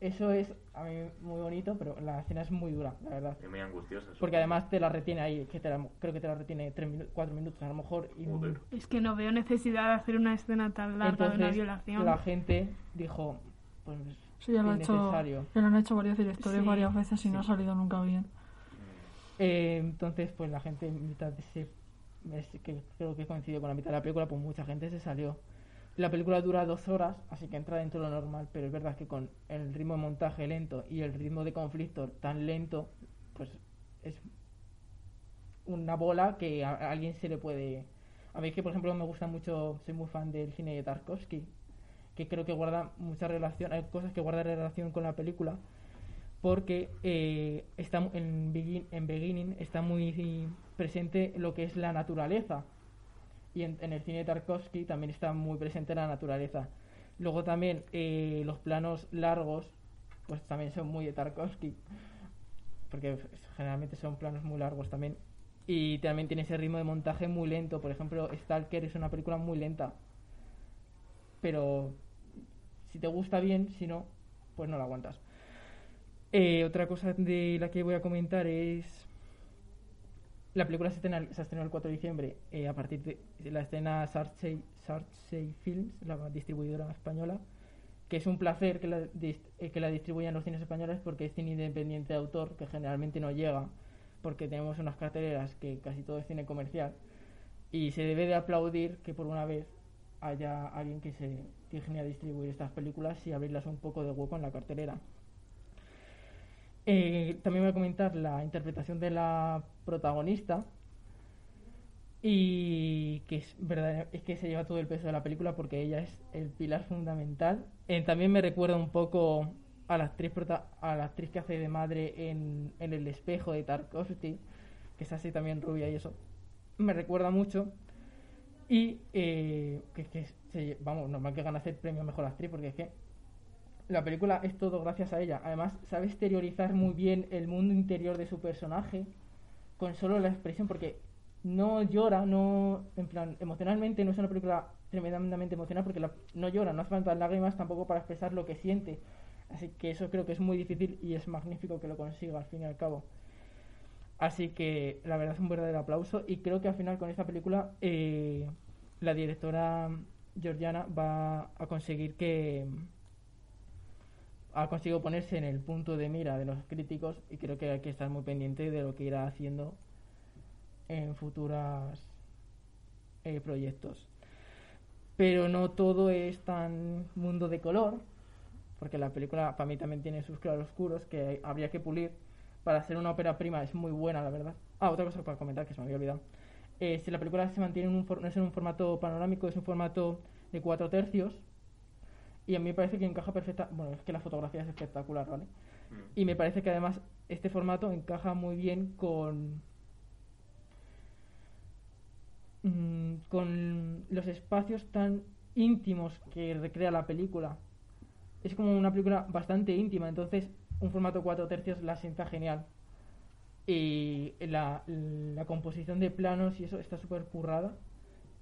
Eso es a mí muy bonito, pero la escena es muy dura, la verdad. Y muy angustiosa. Porque además te la retiene ahí, que te la- creo que te la retiene 4 minutos a lo mejor. Y Es que no veo necesidad de hacer una escena tan larga de una entonces violación. la gente dijo, pues Eso ya lo, ha hecho, ya lo han hecho varios directores Sí, varias veces y no ha sí. salido nunca bien. Eh, entonces, pues la gente en mitad de ese, es que creo que coincidió con la mitad de la película, pues mucha gente se salió. La película dura dos horas, así que entra dentro de lo normal, pero es verdad que con el ritmo de montaje lento y el ritmo de conflicto tan lento, pues es una bola que a, a alguien se le puede... A mí es que, por ejemplo, me gusta mucho, soy muy fan del cine de Tarkovsky, que creo que guarda mucha relación, hay cosas que guardan relación con la película, porque eh, en, Begin- en Beginning está muy presente lo que es la naturaleza. Y en, el cine de Tarkovsky también está muy presente la naturaleza. Luego también eh, los planos largos, pues también son muy de Tarkovsky, porque generalmente son planos muy largos también. Y también tiene ese ritmo de montaje muy lento. Por ejemplo, Stalker es una película muy lenta. Pero si te gusta bien, si no, pues no la aguantas. Eh, otra cosa de la que voy a comentar es. La película se estrena, se estrenó el 4 de diciembre eh, a partir de la escena Sarchey, Films, la distribuidora española, que es un placer que la, eh, que la distribuyan los cines españoles porque es cine independiente de autor que generalmente no llega, porque tenemos unas carteleras que casi todo es cine comercial y se debe de aplaudir que por una vez haya alguien que se digne a distribuir estas películas y abrirlas un poco de hueco en la cartelera. Eh, también voy a comentar la interpretación de la protagonista y que es verdad es que se lleva todo el peso de la película porque ella es el pilar fundamental. Eh, también me recuerda un poco a la actriz prota- a la actriz que hace de madre en, en el espejo de Tarkovsky, que es así también rubia y eso. Me recuerda mucho y eh, que, que se- vamos, normal que gane el premio mejor actriz porque es que la película es todo gracias a ella. Además, sabe exteriorizar muy bien el mundo interior de su personaje con solo la expresión, porque no llora, no, en plan, emocionalmente no es una película tremendamente emocional porque la- no llora, no hace falta lágrimas tampoco para expresar lo que siente. Así que eso creo que es muy difícil y es magnífico que lo consiga al fin y al cabo. Así que la verdad es un verdadero aplauso y creo que al final con esta película eh, la directora georgiana va a conseguir que ha conseguido ponerse en el punto de mira de los críticos y creo que hay que estar muy pendiente de lo que irá haciendo en futuros eh, proyectos. Pero no todo es tan mundo de color, porque la película para mí también tiene sus claroscuros que habría que pulir. Para ser una ópera prima es muy buena, la verdad. Ah, otra cosa para comentar que se me había olvidado. Eh, si la película se mantiene en un, for- no es en un formato panorámico, es un formato de cuatro tercios. Y a mí me parece que encaja perfecta. Bueno, es que la fotografía es espectacular, ¿vale? Y me parece que además este formato encaja muy bien con mm, con los espacios tan íntimos que recrea la película. Es como una película bastante íntima, entonces un formato 4 tercios la sienta genial. Y la, la composición de planos y eso está súper currada.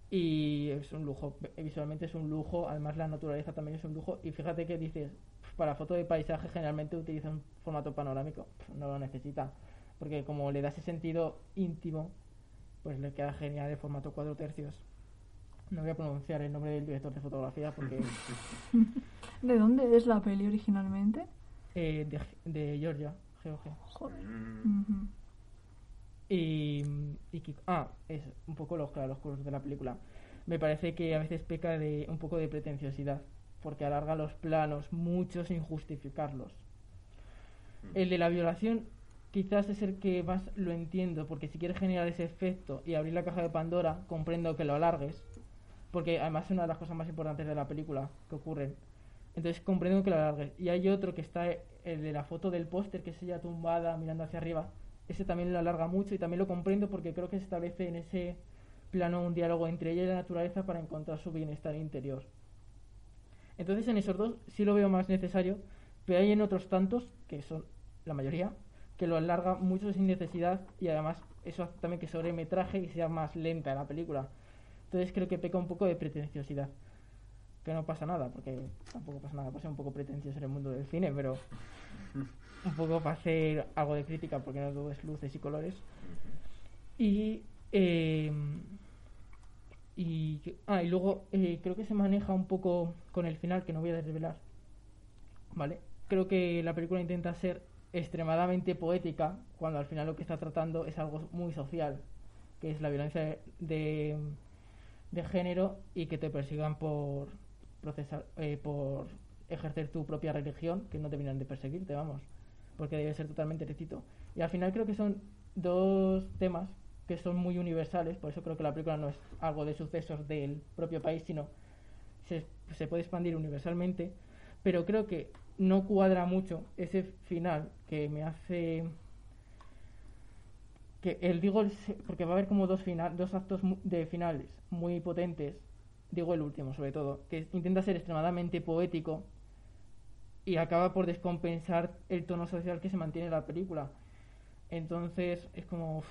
Y es un lujo, visualmente es un lujo, además la naturaleza también es un lujo. Y fíjate que dices, para foto de paisaje generalmente utiliza un formato panorámico, no lo necesita, porque como le da ese sentido íntimo, pues le queda genial el formato 4 tercios. No voy a pronunciar el nombre del director de fotografía porque *laughs* ¿De dónde es la peli originalmente? Eh, de, de Georgia, Georgia. Joder. Mm. Y, ah, es un poco los claroscuros de la película. Me parece que a veces peca de un poco de pretenciosidad, porque alarga los planos mucho sin justificarlos. El de la violación quizás es el que más lo entiendo, porque si quieres generar ese efecto y abrir la caja de Pandora, comprendo que lo alargues, porque además es una de las cosas más importantes de la película que ocurren. Entonces comprendo que lo alargues. Y hay otro que está, el de la foto del póster, que es ella tumbada mirando hacia arriba. Ese también lo alarga mucho y también lo comprendo porque creo que se establece en ese plano un diálogo entre ella y la naturaleza para encontrar su bienestar interior. Entonces en esos dos sí lo veo más necesario, pero hay en otros tantos, que son la mayoría, que lo alarga mucho sin necesidad y además eso hace también que sobremetraje y sea más lenta la película. Entonces creo que peca un poco de pretenciosidad. Que no pasa nada, porque tampoco pasa nada, pasa un poco pretencioso en el mundo del cine, pero *laughs* un poco para hacer algo de crítica, porque no todo es luces y colores. Y, eh, y, ah, y luego eh, creo que se maneja un poco con el final, que no voy a desvelar. ¿Vale? Creo que la película intenta ser extremadamente poética, cuando al final lo que está tratando es algo muy social, que es la violencia de, de género y que te persigan por procesar, eh, por ejercer tu propia religión, que no terminan de perseguirte, vamos, porque debe ser totalmente recito. Y al final creo que son dos temas que son muy universales, por eso creo que la película no es algo de sucesos del propio país, sino se, se puede expandir universalmente, pero creo que no cuadra mucho ese final que me hace que el digo porque va a haber como dos final, dos actos de finales muy potentes digo el último sobre todo que intenta ser extremadamente poético y acaba por descompensar el tono social que se mantiene en la película. Entonces es como uf,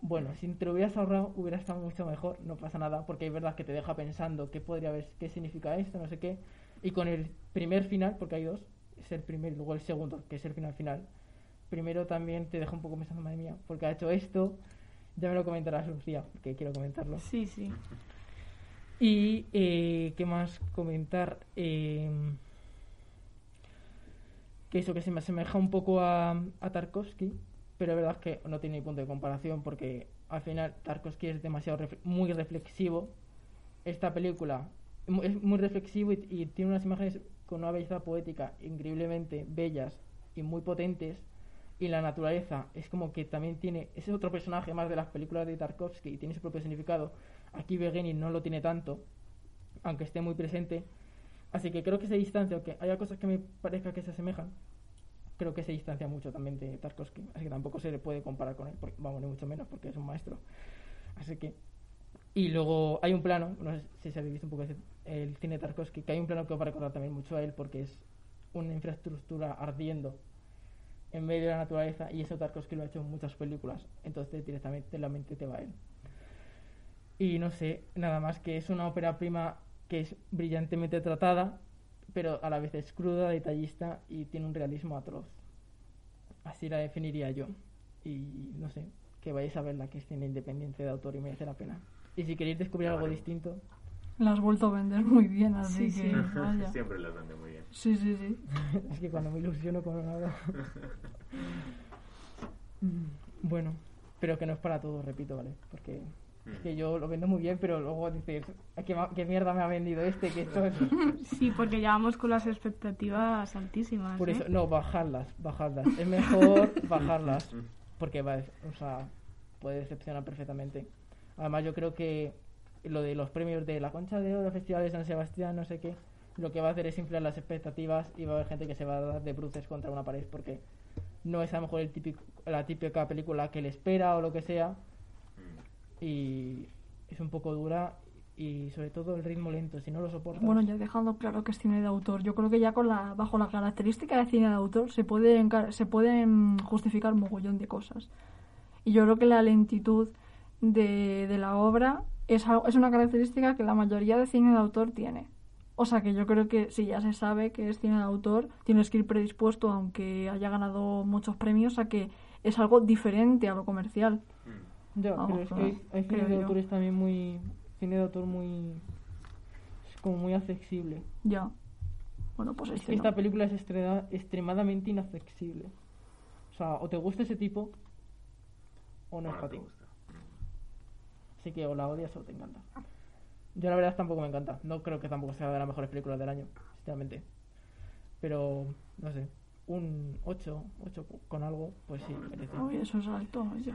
bueno si te lo hubieras ahorrado hubiera estado mucho mejor no pasa nada porque es verdad que te deja pensando qué podría haber qué significa esto no sé qué. Y con el primer final porque hay dos es el primero y luego el segundo que es el final final primero también te deja un poco pensando madre mía porque ha hecho esto ya me lo comentarás Lucía porque quiero comentarlo. Sí, sí. Y eh, qué más comentar Eh, que eso que se me asemeja un poco a, Tarkovsky pero es verdad que no tiene punto de comparación porque al final Tarkovsky es demasiado muy reflexivo. Esta película es muy reflexivo y, tiene unas imágenes con una belleza poética increíblemente bellas y muy potentes. Y la naturaleza es como que también tiene ese es otro personaje más de las películas de Tarkovsky y tiene su propio significado aquí Beguini no lo tiene tanto aunque esté muy presente. Así que creo que se distancia aunque haya cosas que me parezca que se asemejan creo que se distancia mucho también de Tarkovsky. Así que tampoco se le puede comparar con él porque, vamos ni mucho menos porque es un maestro. Así que y luego hay un plano, no sé si se habéis visto un poco el cine de Tarkovsky, que hay un plano que va a recordar también mucho a él porque es una infraestructura ardiendo en medio de la naturaleza y eso Tarkovsky lo ha hecho en muchas películas, entonces directamente la mente te va a él. Y no sé, nada más que es una ópera prima que es brillantemente tratada, pero a la vez es cruda, detallista y tiene un realismo atroz. Así la definiría yo. Y no sé, que vayáis a verla, que es cine independiente de autor y merece la pena. Y si queréis descubrir algo distinto, La has vuelto a vender muy bien, así Sí, que sí. vaya. *laughs* Siempre las vende muy bien. Sí, sí, sí. *laughs* es que cuando me ilusiono con. Mm, *laughs* bueno, pero que no es para todos, repito, ¿vale? Porque que yo lo vendo muy bien, pero luego dices, "Ah, ¿qué, mierda me ha vendido este? Que esto es... *laughs* Sí, porque ya vamos con las expectativas altísimas. Por ¿eh? eso, no, bajarlas, bajarlas. Es mejor *laughs* bajarlas. Porque va, o sea, puede decepcionar perfectamente. Además, yo creo que lo de los premios de la Concha de Oro, Festival de San Sebastián, no sé qué, lo que va a hacer es inflar las expectativas y va a haber gente que se va a dar de bruces contra una pared porque no es a lo mejor el típico, la típica película que le espera o lo que sea. Y es un poco dura y sobre todo el ritmo lento, si no lo soportas. Bueno, ya dejando claro que es cine de autor, yo creo que ya con la bajo la característica de cine de autor se puede encar- se pueden justificar un mogollón de cosas. Y yo creo que la lentitud de, de la obra es, algo- es una característica que la mayoría de cine de autor tiene. O sea que yo creo que si ya se sabe que es cine de autor, tienes que ir predispuesto, aunque haya ganado muchos premios, a que es algo diferente a lo comercial. Ya, Vamos, pero es que hay, hay cine de yo. autores también muy. Cine de autor muy. Es como muy accesible. Ya. Bueno, pues Es este no. esta película es extrema- extremadamente inaccesible. O sea, o te gusta ese tipo, o no es no para te ti. gusta. Así que o la odias o te encanta. Yo la verdad tampoco me encanta. No creo que tampoco sea de las mejores películas del año, sinceramente. Pero, no sé, un 8, 8 con algo, pues sí, merece. Uy, eso es alto. oye.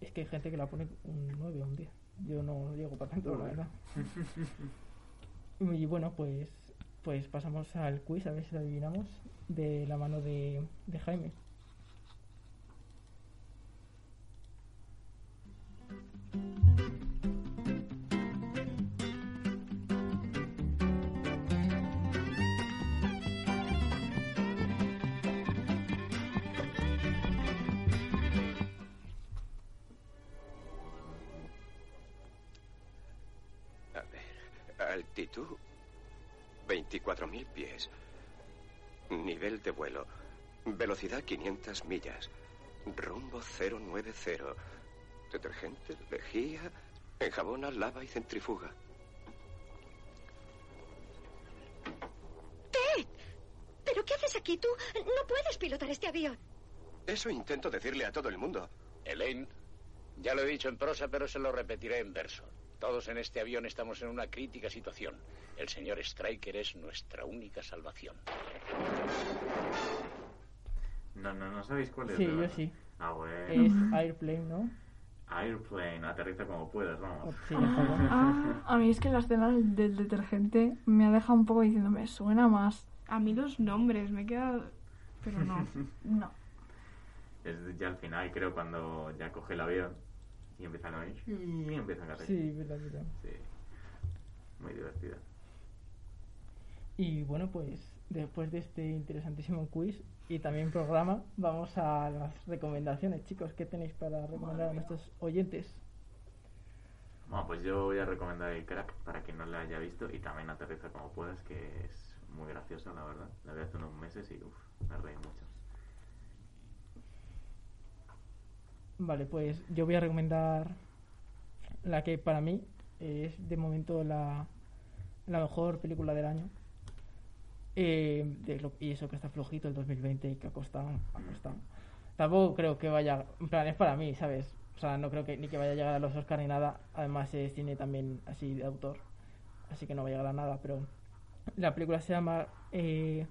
Es que hay gente que la pone un 9 o un 10. Yo no llego para tanto, la verdad. *laughs* Y bueno, pues pues pasamos al quiz, a ver si lo adivinamos, de la mano de, de Jaime. Altitud 24.000 pies. Nivel de vuelo. Velocidad 500 millas. Rumbo 090. Detergente, lejía, enjabona, lava y centrifuga. Ted, ¿pero qué haces aquí tú? No puedes pilotar este avión. Eso intento decirle a todo el mundo. Elaine, ya lo he dicho en prosa, pero se lo repetiré en verso. Todos en este avión estamos en una crítica situación. El señor Stryker es nuestra única salvación. No, no, no sabéis cuál es. Sí, yo sí. Ah, bueno. Es Airplane, ¿no? Airplane, aterriza como puedas, vamos. Sí, Ah, a mí es que la escena del, del detergente me ha dejado un poco diciendo, me suena más. A mí los nombres me he quedado... Pero no. *laughs* No. Es ya al final, creo, cuando ya coge el avión y empieza a oír y empieza a caer. Sí, verdad, verdad. Sí. Muy divertida. Y bueno, pues después de este interesantísimo quiz y también programa, vamos a las recomendaciones, chicos. ¿Qué tenéis para recomendar a nuestros oyentes? Bueno, pues yo voy a recomendar el crack para quien no la haya visto y también aterriza como puedas, que es muy graciosa, la verdad. La vi hace unos meses y uff, me reí mucho. Vale, pues yo voy a recomendar la que para mí es de momento la, la mejor película del año. Eh, y eso que está flojito el 2020 y que ha costado. Tampoco creo que vaya, en plan, es para mí, ¿sabes? O sea, no creo que ni que vaya a llegar a los Oscar ni nada. Además es cine también así de autor, así que no va a llegar a nada, pero la película se llama eh,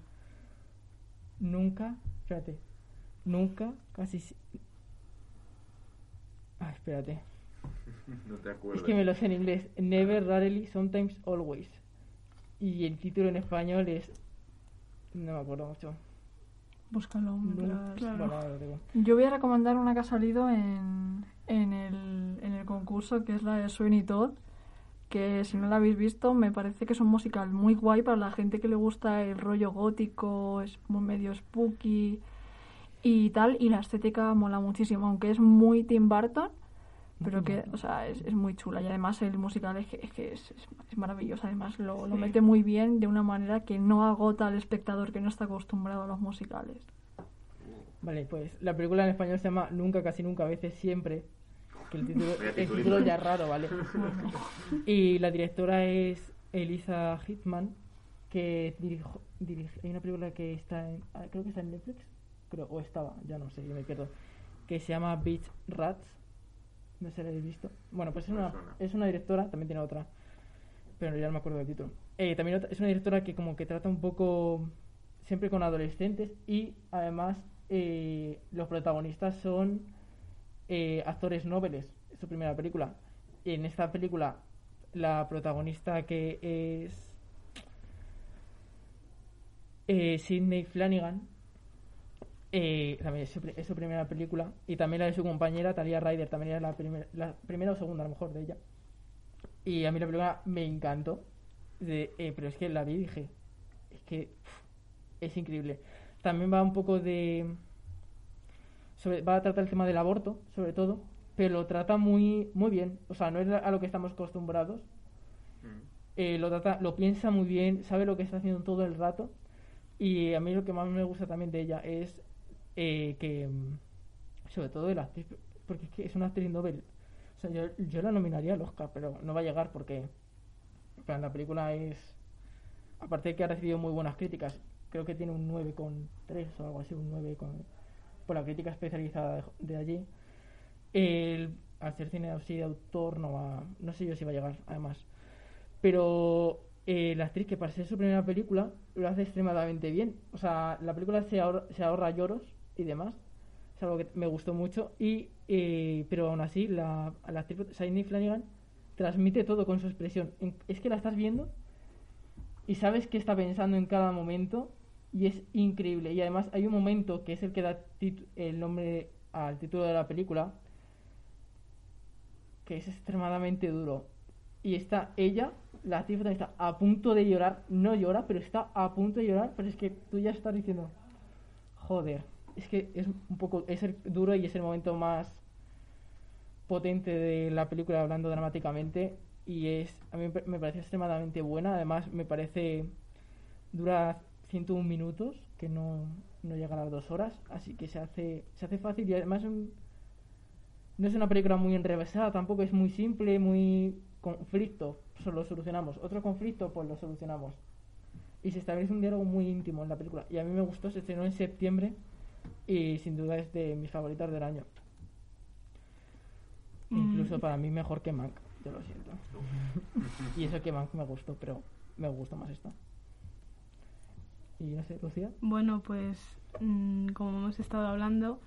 Nunca, espérate, Nunca, casi... Ah, espérate. *laughs* no te acuerdas. Es que me lo sé en inglés. Never, rarely, sometimes, always. Y el título en español es... No me acuerdo mucho. Búscalo. Bueno, digo. Yo voy a recomendar una que ha salido en, en, el, en el concurso, que es la de Sweeney Todd, que si no la habéis visto, me parece que es un musical muy guay para la gente que le gusta el rollo gótico, es muy medio spooky y tal, y la estética mola muchísimo, aunque es muy Tim Burton, pero que, o sea, es, es muy chula y además el musical es que es, que es, es- es maravilloso, además lo, lo mete muy bien de una manera que no agota al espectador que no está acostumbrado a los musicales. Vale, pues la película en español se llama Nunca, casi nunca, a veces, siempre. Que el título, *laughs* el título ya es raro, ¿vale? *laughs* y la directora es Elisa Hitman, que dirijo, dirige, hay una película que está en, ah, creo que está en Netflix, creo, o estaba, ya no sé, yo me pierdo, que se llama Beach Rats, no sé si la habéis visto. Bueno, pues es una, es una directora, también tiene otra, pero ya no me acuerdo del título. Eh, también otra- es una directora que como que trata un poco siempre con adolescentes y además eh, los protagonistas son eh, actores nobles. Es su primera película. En esta película la protagonista que es eh, Sidney Flanagan Eh, también es su, pri- es su primera película. Y también la de su compañera, Talia Ryder, también era la, primer- la primera o segunda, a lo mejor, de ella. Y a mí la película me encantó. De- eh, pero es que la vi y dije, es que es increíble. También va un poco de... sobre- va a tratar el tema del aborto, sobre todo, pero lo trata muy, muy bien. O sea, no es a lo que estamos acostumbrados. Eh, lo trata, lo piensa muy bien, sabe lo que está haciendo todo el rato. Y a mí lo que más me gusta también de ella es eh, que, mm, sobre todo de la actriz, porque es que es una actriz novel. O sea, yo, yo la nominaría al Oscar, pero no va a llegar porque la película es, aparte de que ha recibido muy buenas críticas, creo que tiene un 9,3 o algo así, un 9 con, por la crítica especializada de, de allí. El, al ser cine así de autor no va, no sé yo si va a llegar, además. Pero eh, la actriz que para ser su primera película lo hace extremadamente bien. O sea, la película se ahorra, se ahorra lloros y demás. Es algo que me gustó mucho. Y, eh, pero aún así, la, la actriz Sidney Flanagan transmite todo con su expresión. Es que la estás viendo y sabes qué está pensando en cada momento y es increíble. Y además hay un momento que es el que da el nombre al título de la película que es extremadamente duro. Y está ella, la actriz está a punto de llorar, no llora, pero está a punto de llorar, pero es que tú ya estás diciendo, joder, es que es un poco, es el duro y es el momento más potente de la película hablando dramáticamente y es, a mí me parece extremadamente buena, además me parece, dura 101 minutos, que no, no llega a las dos horas, así que se hace, se hace fácil y además un- no es una película muy enrevesada, tampoco es muy simple, muy conflicto, pues lo solucionamos. Otro conflicto, pues lo solucionamos. Y se establece un diálogo muy íntimo en la película. Y a mí me gustó, se estrenó en septiembre y sin duda es de mis favoritas del año. Mm. Incluso para mí mejor que Mank, yo lo siento. *laughs* y eso que Mank me gustó, pero me gustó más esta. Y no sé, Lucía. Bueno, pues mm, como hemos estado hablando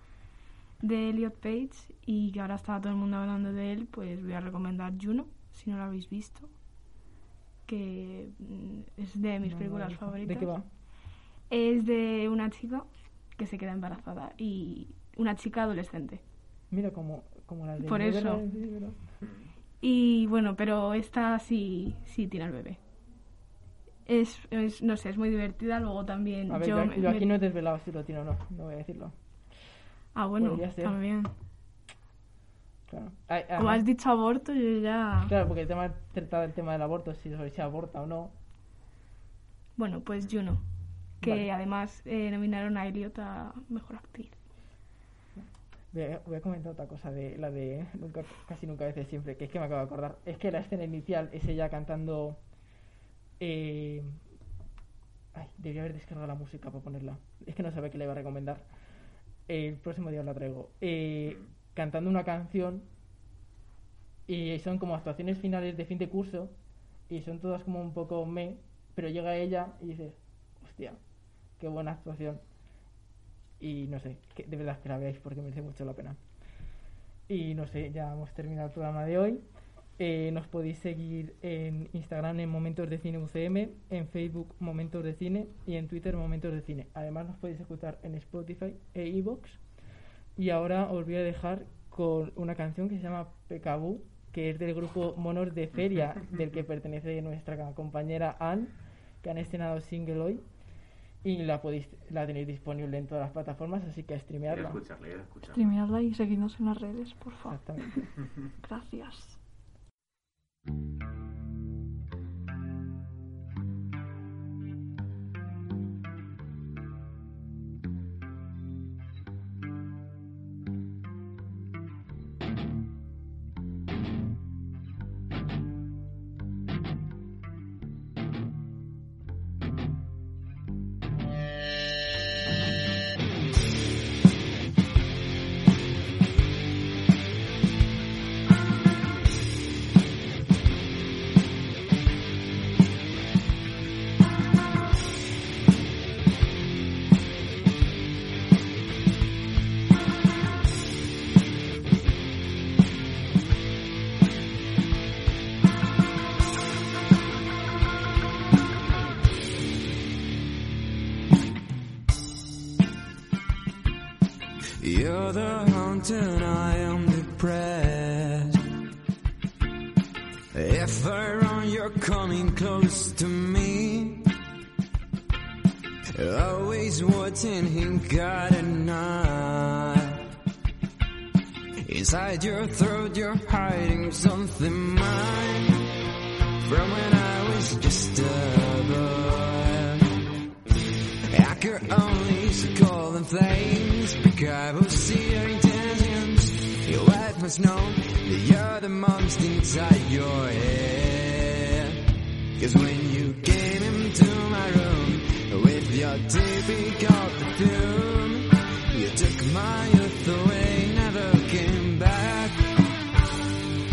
de Elliot Page y que ahora está todo el mundo hablando de él, pues voy a recomendar Juno, si no lo habéis visto, que mm, es de mis No, películas favoritas. ¿De qué va? Es de una chica que se queda embarazada y una chica adolescente. Mira como, como la de Por eso. Y bueno, pero esta sí, sí tiene al bebé. Es, es- no sé, es muy divertida. Luego también A ver, yo yo, me- yo aquí no he desvelado si lo tiene o no, no voy a decirlo. Ah, bueno, también. Claro. Ay, Como has dicho aborto, yo ya... Claro, porque el tema el tema del aborto, si se aborta o no. Bueno, pues Juno, que Vale. además eh, nominaron a Elliot a Mejor Actriz. Voy a, voy a comentar otra cosa de la de nunca, casi nunca a veces siempre, que es que me acabo de acordar. Es que la escena inicial es ella cantando. Eh... Ay, debería haber descargado la música para ponerla. Es que no sabía que la iba a recomendar. El próximo día os la traigo. Eh, cantando una canción. Y son como actuaciones finales de fin de curso. Y son todas como un poco me. Pero llega ella y dices, hostia, qué buena actuación. Y no sé, que de verdad que la veáis porque merece mucho la pena. Y no sé, ya hemos terminado el programa de hoy. Eh, nos podéis seguir en Instagram en Momentos de Cine UCM, en Facebook Momentos de Cine y en Twitter Momentos de Cine. Además nos podéis escuchar en Spotify e iVoox. Y ahora os voy a dejar con una canción que se llama Pecabú, que es del grupo Monos de Feria, del que pertenece nuestra compañera Anne, que han estrenado single hoy. Y la podéis la tenéis disponible en todas las plataformas, así que a escucharla, escucharla. Streamearla y seguidnos en las redes, por favor. Exactamente. *laughs* Gracias. Haunted, I am depressed. If I run, you're coming close to me. Always watching him got a knife. Inside your throat, you're hiding something mine. From when I was just a boy. I could only see calling flames. Because I was see your intentions. Your wife must know that you're the monster inside your head. Cause when you came into my room with your typical perfume, you took my youth away, never came back.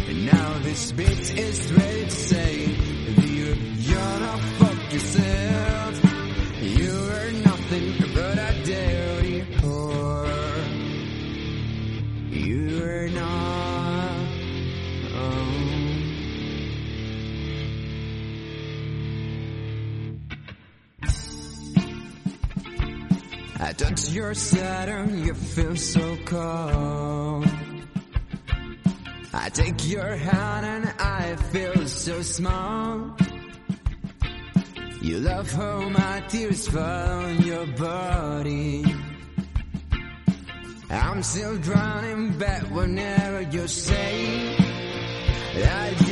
And now this bitch is ready to say that you, you're not fuck touch your Saturn, you feel so cold. I take your hand and I feel so small. You love how my tears fall on your body. I'm still drowning back whenever you say that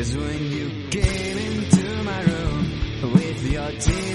Cause when you came into my room with your typical